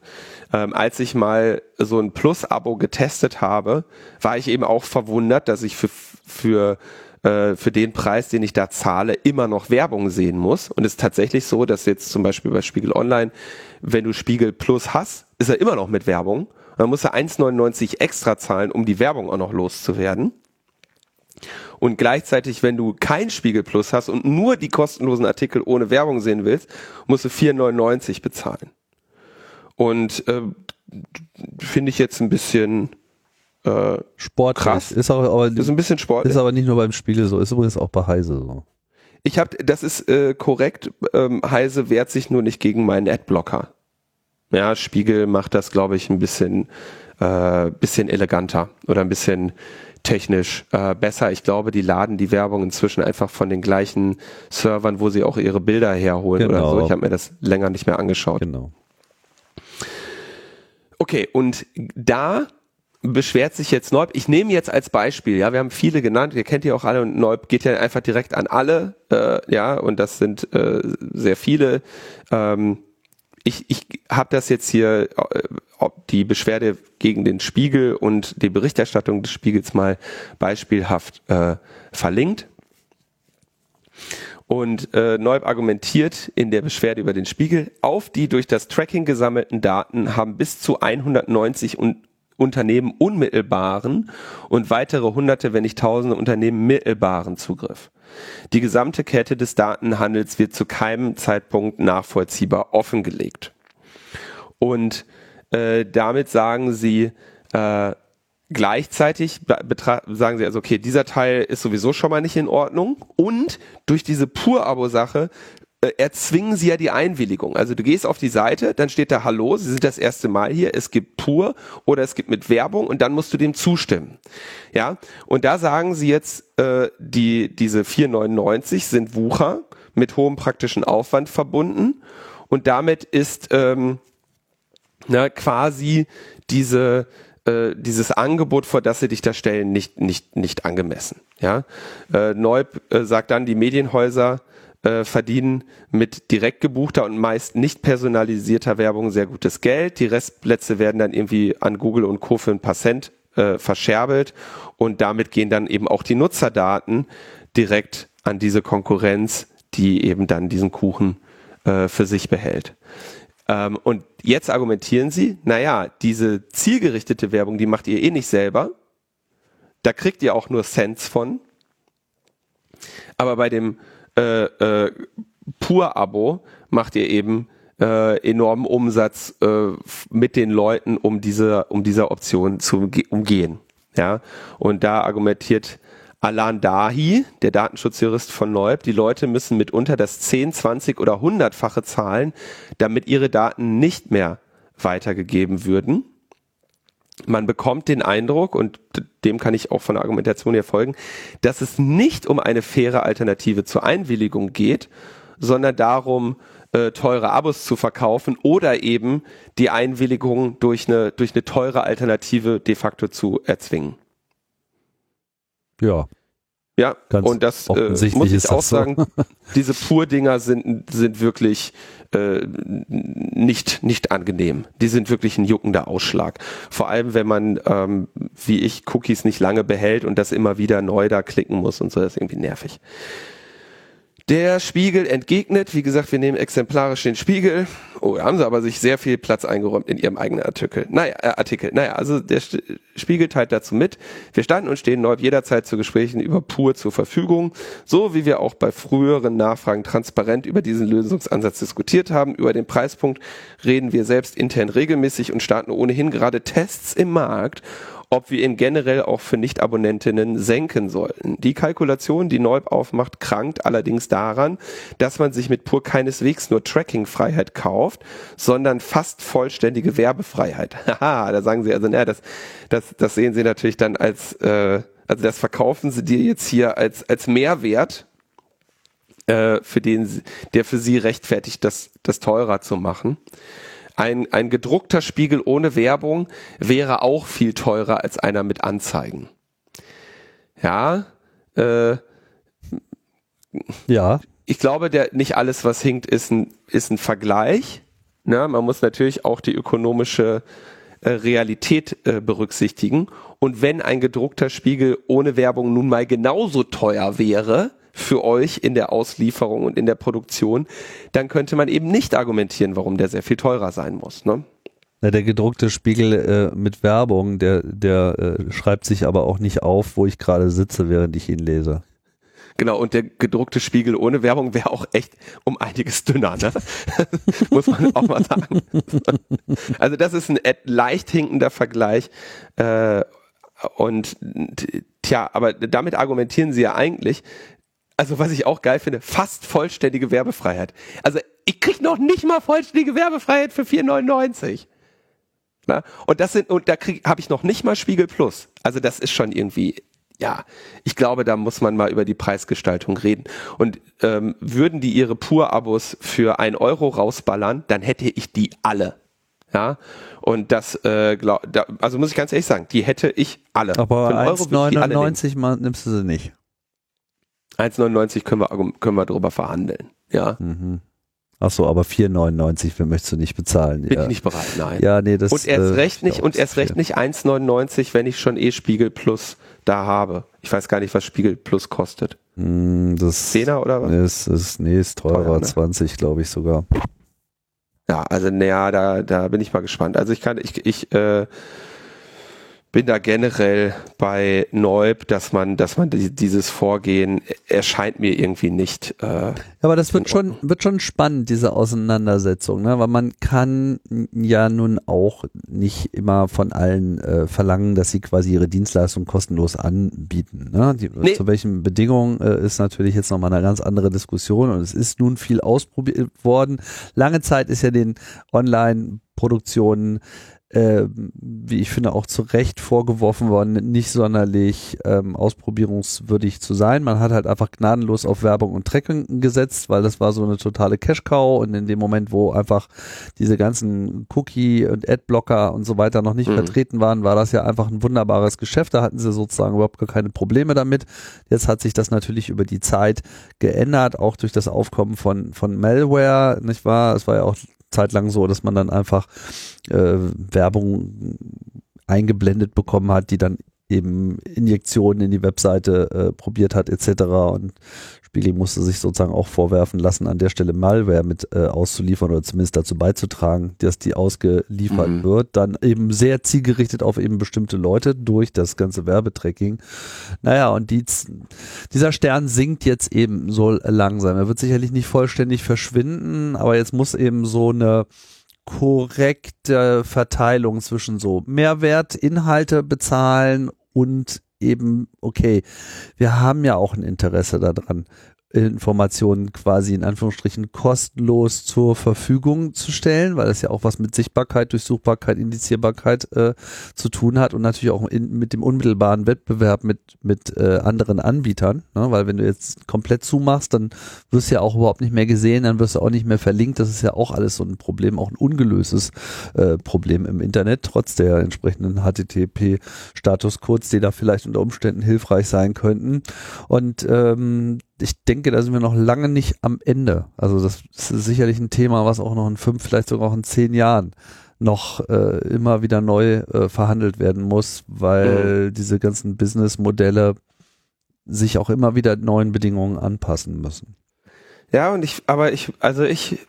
Ähm, als ich mal so ein Plus-Abo getestet habe, war ich eben auch verwundert, dass ich für, für äh, für den Preis, den ich da zahle, immer noch Werbung sehen muss. Und es ist tatsächlich so, dass jetzt zum Beispiel bei Spiegel Online, wenn du Spiegel Plus hast, ist er immer noch mit Werbung. Man muss er 1,99 extra zahlen, um die Werbung auch noch loszuwerden. Und gleichzeitig, wenn du kein Spiegel Plus hast und nur die kostenlosen Artikel ohne Werbung sehen willst, musst du 4,99 bezahlen. Und äh, finde ich jetzt ein bisschen äh, sportlich. Krass. Ist auch, aber ist ein bisschen sportlich. Ist aber nicht nur beim Spiegel so, ist übrigens auch bei Heise so. Ich habe, das ist äh, korrekt. Ähm, Heise wehrt sich nur nicht gegen meinen Adblocker. Ja, Spiegel macht das, glaube ich, ein bisschen, äh, bisschen eleganter oder ein bisschen technisch äh, besser. Ich glaube, die laden die Werbung inzwischen einfach von den gleichen Servern, wo sie auch ihre Bilder herholen genau. oder so. Ich habe mir das länger nicht mehr angeschaut. Genau. Okay, und da beschwert sich jetzt Neub. Ich nehme jetzt als Beispiel, ja, wir haben viele genannt, ihr kennt die auch alle und Neub geht ja einfach direkt an alle, äh, ja, und das sind äh, sehr viele. Ähm, ich ich habe das jetzt hier, äh, die Beschwerde gegen den Spiegel und die Berichterstattung des Spiegels mal beispielhaft äh, verlinkt. Und äh, Neub argumentiert in der Beschwerde über den Spiegel, auf die durch das Tracking gesammelten Daten haben bis zu 190 un Unternehmen unmittelbaren und weitere hunderte, wenn nicht tausende Unternehmen mittelbaren Zugriff. Die gesamte Kette des Datenhandels wird zu keinem Zeitpunkt nachvollziehbar offengelegt. Und äh, damit sagen sie, äh, Gleichzeitig sagen sie also, okay, dieser Teil ist sowieso schon mal nicht in Ordnung und durch diese Pur-Abo-Sache äh, erzwingen sie ja die Einwilligung. Also du gehst auf die Seite, dann steht da Hallo, Sie sind das erste Mal hier, es gibt Pur oder es gibt mit Werbung und dann musst du dem zustimmen. Ja, und da sagen sie jetzt, äh, die, diese 4,99 sind Wucher mit hohem praktischen Aufwand verbunden und damit ist ähm, na, quasi diese äh, dieses Angebot, vor das sie dich da stellen, nicht, nicht, nicht angemessen. Ja? Äh, Neub äh, sagt dann, die Medienhäuser äh, verdienen mit direkt gebuchter und meist nicht personalisierter Werbung sehr gutes Geld. Die Restplätze werden dann irgendwie an Google und Co. für ein paar Cent äh, verscherbelt und damit gehen dann eben auch die Nutzerdaten direkt an diese Konkurrenz, die eben dann diesen Kuchen für sich behält. Ähm, und jetzt argumentieren sie, naja, diese zielgerichtete Werbung, die macht ihr eh nicht selber. Da kriegt ihr auch nur Cents von. Aber bei dem äh, äh, Pur-Abo macht ihr eben äh, enormen Umsatz äh, mit den Leuten, um diese, um diese Option zu umgehen. Ja, und da argumentiert Alan Dahi, der Datenschutzjurist von Neub, die Leute müssen mitunter das 10, 20 oder 100-fache zahlen, damit ihre Daten nicht mehr weitergegeben würden. Man bekommt den Eindruck, und dem kann ich auch von der Argumentation her folgen, dass es nicht um eine faire Alternative zur Einwilligung geht, sondern darum, äh, teure Abos zu verkaufen oder eben die Einwilligung durch eine, durch eine teure Alternative de facto zu erzwingen. Ja. Ja, und das äh, muss ich auch so. sagen, diese Pur-Dinger sind, sind wirklich äh, nicht, nicht angenehm. Die sind wirklich ein juckender Ausschlag. Vor allem, wenn man, ähm, wie ich, Cookies nicht lange behält und das immer wieder neu da klicken muss und so, das ist irgendwie nervig. Der Spiegel entgegnet, wie gesagt, wir nehmen exemplarisch den Spiegel. Oh, haben sie aber sich sehr viel Platz eingeräumt in ihrem eigenen Artikel. Naja, äh, Artikel. Naja, also der Spiegel teilt dazu mit. Wir standen und stehen neu jederzeit zu Gesprächen über Pur zur Verfügung, so wie wir auch bei früheren Nachfragen transparent über diesen Lösungsansatz diskutiert haben. Über den Preispunkt reden wir selbst intern regelmäßig und starten ohnehin gerade Tests im Markt ob wir ihn generell auch für Nicht-Abonnentinnen senken sollten. Die Kalkulation, die Neub aufmacht, krankt allerdings daran, dass man sich mit Pur keineswegs nur Tracking-Freiheit kauft, sondern fast vollständige Werbefreiheit. Haha, da sagen sie also, naja, das, das, das sehen sie natürlich dann als, äh, also das verkaufen sie dir jetzt hier als, als Mehrwert, äh, für den, der für sie rechtfertigt, das, das teurer zu machen. Ein, ein gedruckter Spiegel ohne Werbung wäre auch viel teurer als einer mit Anzeigen. Ja, äh, ja. Ich glaube, der nicht alles, was hinkt, ist ein, ist ein Vergleich. Ne? Man muss natürlich auch die ökonomische äh, Realität äh, berücksichtigen. Und wenn ein gedruckter Spiegel ohne Werbung nun mal genauso teuer wäre, für euch in der Auslieferung und in der Produktion, dann könnte man eben nicht argumentieren, warum der sehr viel teurer sein muss. Ne? Ja, der gedruckte Spiegel äh, mit Werbung, der, der äh, schreibt sich aber auch nicht auf, wo ich gerade sitze, während ich ihn lese. Genau, und der gedruckte Spiegel ohne Werbung wäre auch echt um einiges dünner, ne? muss man auch mal sagen. also das ist ein leicht hinkender Vergleich. Äh, und tja, aber damit argumentieren sie ja eigentlich, also was ich auch geil finde, fast vollständige Werbefreiheit. Also ich krieg noch nicht mal vollständige Werbefreiheit für 4,99. Na? Und das sind, und da habe ich noch nicht mal Spiegel Plus. Also das ist schon irgendwie, ja, ich glaube, da muss man mal über die Preisgestaltung reden. Und ähm, würden die ihre Pur-Abos für ein Euro rausballern, dann hätte ich die alle. Ja, und das, äh, glaub, da, also muss ich ganz ehrlich sagen, die hätte ich alle. Aber 1,99 nimmst du sie nicht. 1,99 können wir, können wir darüber verhandeln. Ja. Mhm. Ach so, aber 4,99 möchtest du nicht bezahlen. Bin ja. ich nicht bereit, nein. Ja, nee, das Und erst äh, recht nicht, und erst recht nicht 1,99, wenn ich schon eh Spiegel Plus da habe. Ich weiß gar nicht, was Spiegel Plus kostet. Mm, das 10er oder was? Ist, ist, nee, ist teurer, Teuer, ne? 20, glaube ich sogar. Ja, also naja, da, da bin ich mal gespannt. Also ich kann, ich, ich äh, bin da generell bei Neub, dass man, dass man dieses Vorgehen erscheint mir irgendwie nicht. Äh, aber das wird schon, wird schon spannend, diese Auseinandersetzung, ne? weil man kann ja nun auch nicht immer von allen äh, verlangen, dass sie quasi ihre Dienstleistung kostenlos anbieten. Ne? Die, nee. Zu welchen Bedingungen äh, ist natürlich jetzt nochmal eine ganz andere Diskussion und es ist nun viel ausprobiert worden. Lange Zeit ist ja den Online-Produktionen äh, wie ich finde, auch zu Recht vorgeworfen worden, nicht sonderlich ähm, ausprobierungswürdig zu sein. Man hat halt einfach gnadenlos auf Werbung und Tracking gesetzt, weil das war so eine totale Cash-Cow und in dem Moment, wo einfach diese ganzen Cookie- und Adblocker und so weiter noch nicht mhm. vertreten waren, war das ja einfach ein wunderbares Geschäft. Da hatten sie sozusagen überhaupt gar keine Probleme damit. Jetzt hat sich das natürlich über die Zeit geändert, auch durch das Aufkommen von, von Malware, nicht wahr? Es war ja auch zeitlang so, dass man dann einfach äh, Werbung eingeblendet bekommen hat, die dann eben Injektionen in die Webseite äh, probiert hat etc. Und Spiegel musste sich sozusagen auch vorwerfen lassen, an der Stelle Malware mit äh, auszuliefern oder zumindest dazu beizutragen, dass die ausgeliefert mhm. wird. Dann eben sehr zielgerichtet auf eben bestimmte Leute durch das ganze Werbetracking. Naja, und die, dieser Stern sinkt jetzt eben so langsam. Er wird sicherlich nicht vollständig verschwinden, aber jetzt muss eben so eine korrekte Verteilung zwischen so Mehrwertinhalte bezahlen und eben, okay, wir haben ja auch ein Interesse daran, Informationen quasi in Anführungsstrichen kostenlos zur Verfügung zu stellen, weil das ja auch was mit Sichtbarkeit, Durchsuchbarkeit, Indizierbarkeit äh, zu tun hat und natürlich auch in, mit dem unmittelbaren Wettbewerb mit, mit äh, anderen Anbietern, ne? weil wenn du jetzt komplett zumachst, dann wirst du ja auch überhaupt nicht mehr gesehen, dann wirst du auch nicht mehr verlinkt, das ist ja auch alles so ein Problem, auch ein ungelöstes äh, Problem im Internet, trotz der entsprechenden HTTP-Statuscodes, die da vielleicht unter Umständen hilfreich sein könnten und ähm, ich denke, da sind wir noch lange nicht am Ende. Also das ist sicherlich ein Thema, was auch noch in fünf, vielleicht sogar auch in zehn Jahren noch äh, immer wieder neu äh, verhandelt werden muss, weil mhm. diese ganzen Businessmodelle sich auch immer wieder neuen Bedingungen anpassen müssen. Ja, und ich, aber ich, also ich,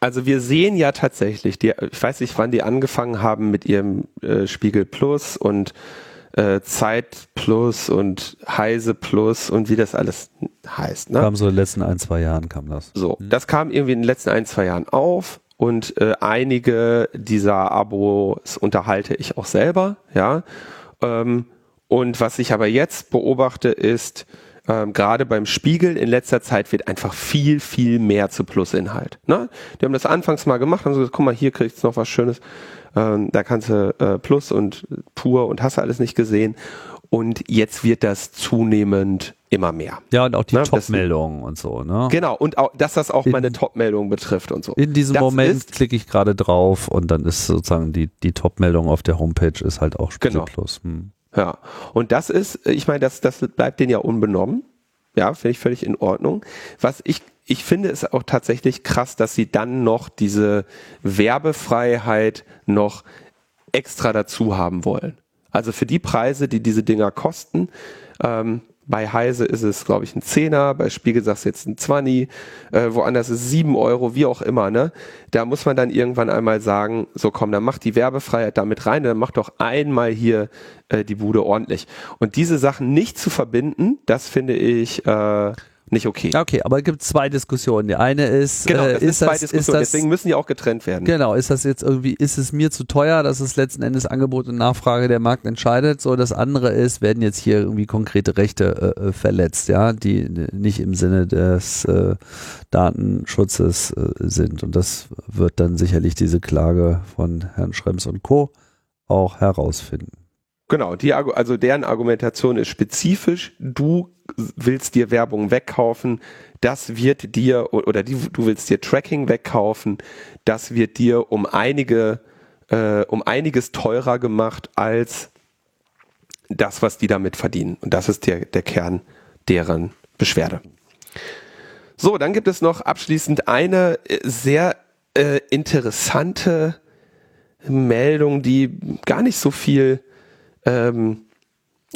also wir sehen ja tatsächlich, die, ich weiß nicht, wann die angefangen haben mit ihrem äh, Spiegel Plus und äh, Zeit Plus und Heise Plus und wie das alles heißt. Ne? Kam so in den letzten ein, zwei Jahren kam das. So, mhm. das kam irgendwie in den letzten ein, zwei Jahren auf und äh, einige dieser Abos unterhalte ich auch selber, ja. Ähm, und was ich aber jetzt beobachte ist, ähm, gerade beim Spiegel in letzter Zeit wird einfach viel, viel mehr zu Plusinhalt. Ne? Die haben das anfangs mal gemacht, haben so gesagt, guck mal, hier kriegst du noch was Schönes. Ähm, da kannst du äh, Plus und Pur und hast du alles nicht gesehen. Und jetzt wird das zunehmend immer mehr. Ja, und auch die ne? Top-Meldungen und so, ne? Genau, und auch, dass das auch in, meine Top-Meldungen betrifft und so. In diesem das Moment klicke ich gerade drauf und dann ist sozusagen die, die Top-Meldung auf der Homepage ist halt auch Spiegel genau. Plus. Hm. Ja, und das ist, ich meine, das, das bleibt denen ja unbenommen. Ja, finde ich völlig in Ordnung. Was ich ich finde es auch tatsächlich krass, dass sie dann noch diese Werbefreiheit noch extra dazu haben wollen. Also für die Preise, die diese Dinger kosten, ähm, bei Heise ist es, glaube ich, ein Zehner, bei Spiegel sagst du jetzt ein Zwanni, äh, woanders ist sieben Euro, wie auch immer, ne? Da muss man dann irgendwann einmal sagen, so komm, dann mach die Werbefreiheit damit rein, dann mach doch einmal hier äh, die Bude ordentlich. Und diese Sachen nicht zu verbinden, das finde ich äh, nicht okay. Okay, aber es gibt zwei Diskussionen. Die eine ist, genau, das äh, ist, das, ist das, deswegen müssen die auch getrennt werden. Genau, ist das jetzt irgendwie, ist es mir zu teuer, dass es letzten Endes Angebot und Nachfrage der Markt entscheidet? So, das andere ist, werden jetzt hier irgendwie konkrete Rechte äh, äh verletzt, ja, die nicht im Sinne des äh, Datenschutzes äh, sind. Und das wird dann sicherlich diese Klage von Herrn Schrems und Co. auch herausfinden. Genau, die, also deren Argumentation ist spezifisch. Du willst dir Werbung wegkaufen, das wird dir, oder die, du willst dir Tracking wegkaufen, das wird dir um einige, äh, um einiges teurer gemacht als das, was die damit verdienen. Und das ist der, der Kern deren Beschwerde. So, dann gibt es noch abschließend eine äh, sehr äh, interessante Meldung, die gar nicht so viel ähm,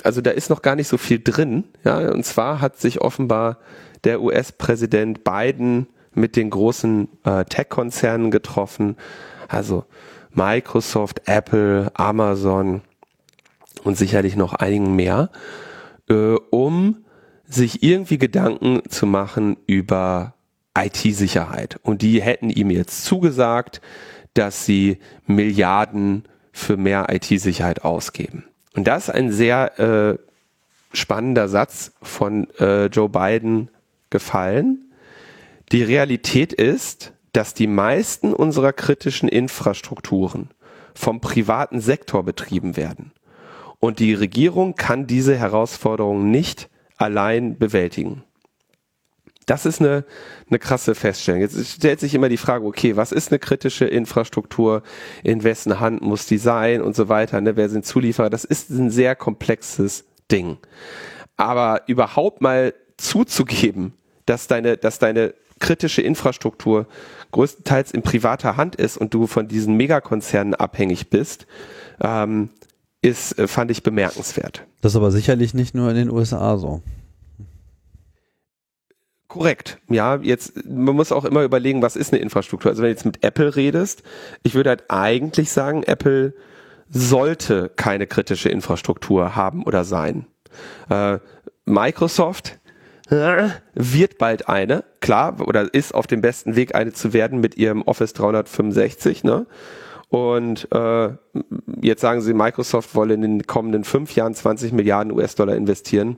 also da ist noch gar nicht so viel drin. Ja, und zwar hat sich offenbar der US-Präsident Biden mit den großen äh, Tech-Konzernen getroffen, also Microsoft, Apple, Amazon und sicherlich noch einigen mehr, äh, um sich irgendwie Gedanken zu machen über IT-Sicherheit. Und die hätten ihm jetzt zugesagt, dass sie Milliarden für mehr IT-Sicherheit ausgeben. Und das ist ein sehr äh, spannender Satz von äh, Joe Biden gefallen. Die Realität ist, dass die meisten unserer kritischen Infrastrukturen vom privaten Sektor betrieben werden. Und die Regierung kann diese Herausforderung nicht allein bewältigen. Das ist eine, eine krasse Feststellung. Jetzt stellt sich immer die Frage, okay, was ist eine kritische Infrastruktur? In wessen Hand muss die sein und so weiter? Ne? Wer sind Zulieferer? Das ist ein sehr komplexes Ding. Aber überhaupt mal zuzugeben, dass deine, dass deine kritische Infrastruktur größtenteils in privater Hand ist und du von diesen Megakonzernen abhängig bist, ähm, ist, äh, fand ich bemerkenswert. Das ist aber sicherlich nicht nur in den USA so. Korrekt. Ja, jetzt, man muss auch immer überlegen, was ist eine Infrastruktur. Also wenn du jetzt mit Apple redest, ich würde halt eigentlich sagen, Apple sollte keine kritische Infrastruktur haben oder sein. Äh, Microsoft äh, wird bald eine, klar, oder ist auf dem besten Weg, eine zu werden mit ihrem Office 365, ne? Und äh, jetzt sagen sie, Microsoft wolle in den kommenden fünf Jahren 20 Milliarden US-Dollar investieren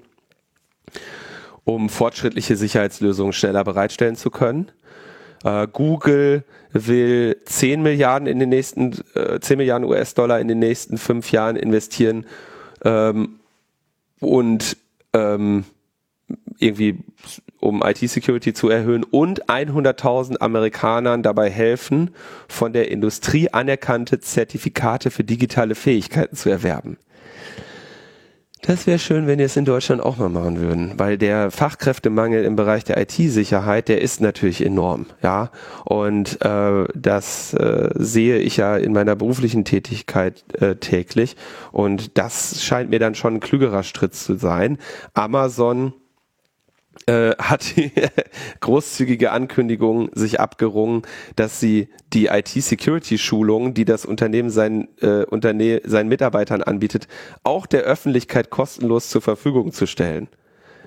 um fortschrittliche Sicherheitslösungen schneller bereitstellen zu können. Äh, Google will 10 Milliarden in den nächsten, äh, 10 Milliarden US-Dollar in den nächsten fünf Jahren investieren ähm, und ähm, irgendwie um IT-Security zu erhöhen und 100.000 Amerikanern dabei helfen, von der Industrie anerkannte Zertifikate für digitale Fähigkeiten zu erwerben. Das wäre schön, wenn wir es in Deutschland auch mal machen würden, weil der Fachkräftemangel im Bereich der IT-Sicherheit, der ist natürlich enorm, ja. Und äh, das äh, sehe ich ja in meiner beruflichen Tätigkeit äh, täglich. Und das scheint mir dann schon ein klügerer Schritt zu sein. Amazon äh, hat die großzügige Ankündigung sich abgerungen, dass sie die IT-Security-Schulungen, die das Unternehmen seinen, äh, Unterne seinen Mitarbeitern anbietet, auch der Öffentlichkeit kostenlos zur Verfügung zu stellen.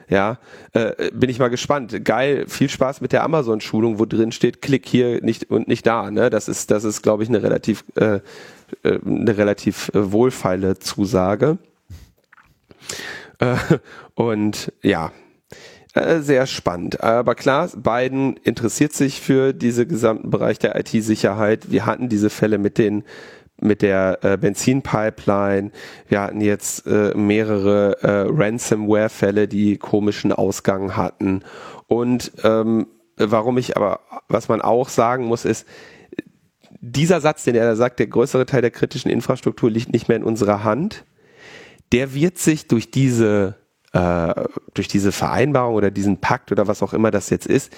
Ja, äh, bin ich mal gespannt. Geil, viel Spaß mit der Amazon-Schulung, wo drin steht, klick hier nicht und nicht da. Ne? Das ist, das ist, glaube ich, eine relativ, äh, äh eine relativ äh, wohlfeile Zusage. Äh, und ja, äh, sehr spannend. Aber klar, Biden interessiert sich für diesen gesamten Bereich der IT-Sicherheit. Wir hatten diese Fälle mit den mit der äh, Benzinpipeline. Wir hatten jetzt äh, mehrere äh, Ransomware-Fälle, die komischen Ausgang hatten. Und ähm, warum ich aber, was man auch sagen muss, ist, dieser Satz, den er da sagt, der größere Teil der kritischen Infrastruktur liegt nicht mehr in unserer Hand, der wird sich durch diese äh, durch diese Vereinbarung oder diesen Pakt oder was auch immer das jetzt ist,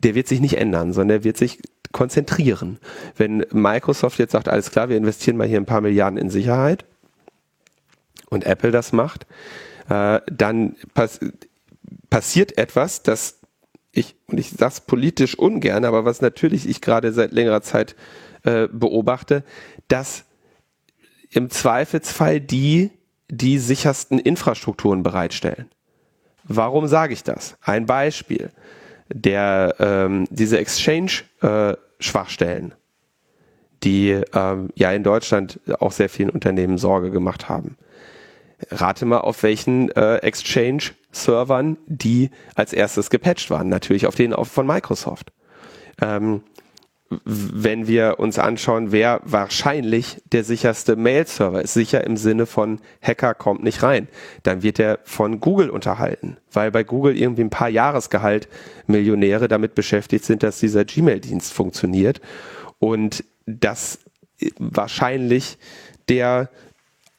der wird sich nicht ändern, sondern der wird sich konzentrieren. Wenn Microsoft jetzt sagt, alles klar, wir investieren mal hier ein paar Milliarden in Sicherheit und Apple das macht, äh, dann pass passiert etwas, das ich, und ich sage es politisch ungern, aber was natürlich ich gerade seit längerer Zeit äh, beobachte, dass im Zweifelsfall die die sichersten Infrastrukturen bereitstellen. Warum sage ich das? Ein Beispiel. Der, ähm, diese Exchange-Schwachstellen, äh, die ähm, ja in Deutschland auch sehr vielen Unternehmen Sorge gemacht haben. Rate mal, auf welchen äh, Exchange-Servern die als erstes gepatcht waren. Natürlich auf denen von Microsoft. Ähm, wenn wir uns anschauen, wer wahrscheinlich der sicherste Mail-Server ist, sicher im Sinne von Hacker kommt nicht rein, dann wird er von Google unterhalten, weil bei Google irgendwie ein paar Jahresgehalt Millionäre damit beschäftigt sind, dass dieser Gmail-Dienst funktioniert. Und das wahrscheinlich der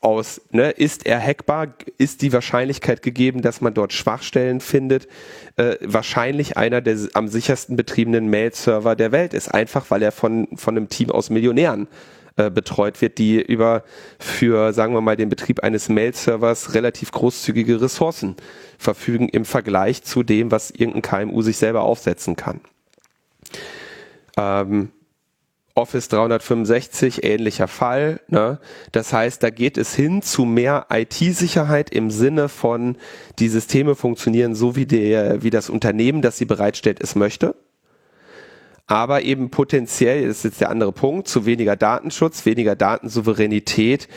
aus, ne, ist er hackbar, ist die Wahrscheinlichkeit gegeben, dass man dort Schwachstellen findet, äh, wahrscheinlich einer der am sichersten betriebenen Mail-Server der Welt ist, einfach weil er von, von einem Team aus Millionären äh, betreut wird, die über für, sagen wir mal, den Betrieb eines Mail-Servers relativ großzügige Ressourcen verfügen im Vergleich zu dem, was irgendein KMU sich selber aufsetzen kann. Ähm, Office 365 ähnlicher Fall. Ne? Das heißt, da geht es hin zu mehr IT-Sicherheit im Sinne von, die Systeme funktionieren so, wie, der, wie das Unternehmen, das sie bereitstellt, es möchte. Aber eben potenziell, das ist jetzt der andere Punkt, zu weniger Datenschutz, weniger Datensouveränität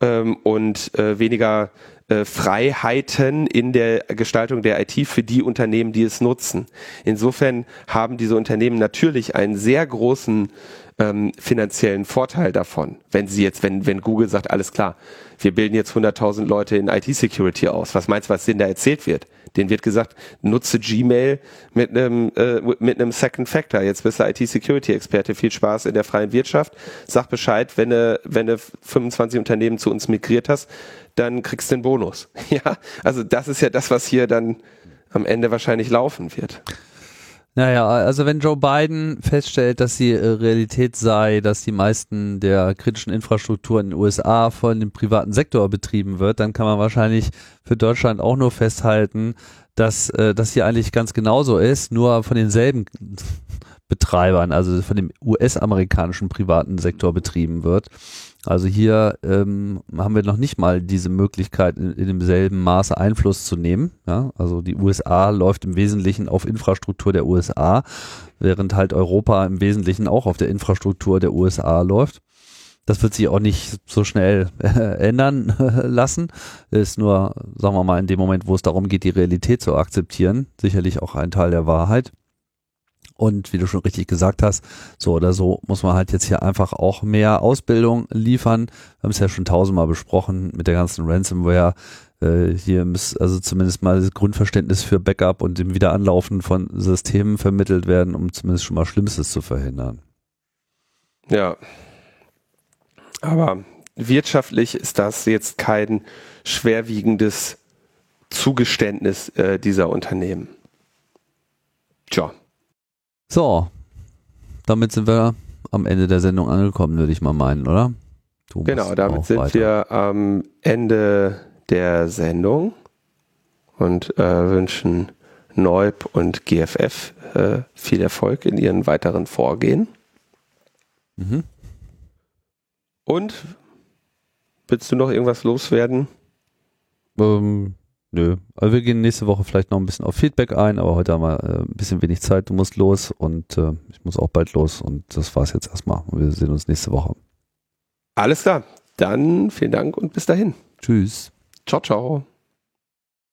ähm, und äh, weniger äh, Freiheiten in der Gestaltung der IT für die Unternehmen, die es nutzen. Insofern haben diese Unternehmen natürlich einen sehr großen ähm, finanziellen Vorteil davon, wenn sie jetzt, wenn, wenn Google sagt, alles klar, wir bilden jetzt 100.000 Leute in IT-Security aus. Was meinst du, was denen da erzählt wird? Den wird gesagt, nutze Gmail mit einem äh, mit einem Second Factor. Jetzt bist du IT-Security-Experte. Viel Spaß in der freien Wirtschaft. Sag Bescheid, wenn du wenn du 25 Unternehmen zu uns migriert hast, dann kriegst du den Bonus. Ja, also das ist ja das, was hier dann am Ende wahrscheinlich laufen wird. Naja, also wenn Joe Biden feststellt, dass die äh, Realität sei, dass die meisten der kritischen Infrastruktur in den USA von dem privaten Sektor betrieben wird, dann kann man wahrscheinlich für Deutschland auch nur festhalten, dass äh, das hier eigentlich ganz genauso ist, nur von denselben Betreibern, also von dem US-amerikanischen privaten Sektor betrieben wird. Also hier ähm, haben wir noch nicht mal diese Möglichkeit, in, in demselben Maße Einfluss zu nehmen. Ja? Also die USA läuft im Wesentlichen auf Infrastruktur der USA, während halt Europa im Wesentlichen auch auf der Infrastruktur der USA läuft. Das wird sich auch nicht so schnell äh, ändern lassen. Ist nur, sagen wir mal, in dem Moment, wo es darum geht, die Realität zu akzeptieren, sicherlich auch ein Teil der Wahrheit. Und wie du schon richtig gesagt hast, so oder so muss man halt jetzt hier einfach auch mehr Ausbildung liefern. Wir haben es ja schon tausendmal besprochen mit der ganzen Ransomware. Äh, hier muss also zumindest mal das Grundverständnis für Backup und dem Wiederanlaufen von Systemen vermittelt werden, um zumindest schon mal Schlimmstes zu verhindern. Ja. Aber wirtschaftlich ist das jetzt kein schwerwiegendes Zugeständnis äh, dieser Unternehmen. Tja. So, damit sind wir am Ende der Sendung angekommen, würde ich mal meinen, oder? Du genau, damit sind weiter. wir am Ende der Sendung und äh, wünschen Neub und GFF äh, viel Erfolg in ihren weiteren Vorgehen. Mhm. Und willst du noch irgendwas loswerden? Ähm, Nö. Also wir gehen nächste Woche vielleicht noch ein bisschen auf Feedback ein, aber heute haben wir äh, ein bisschen wenig Zeit. Du musst los und äh, ich muss auch bald los und das war's jetzt erstmal. Wir sehen uns nächste Woche. Alles klar. Dann vielen Dank und bis dahin. Tschüss. Ciao, ciao.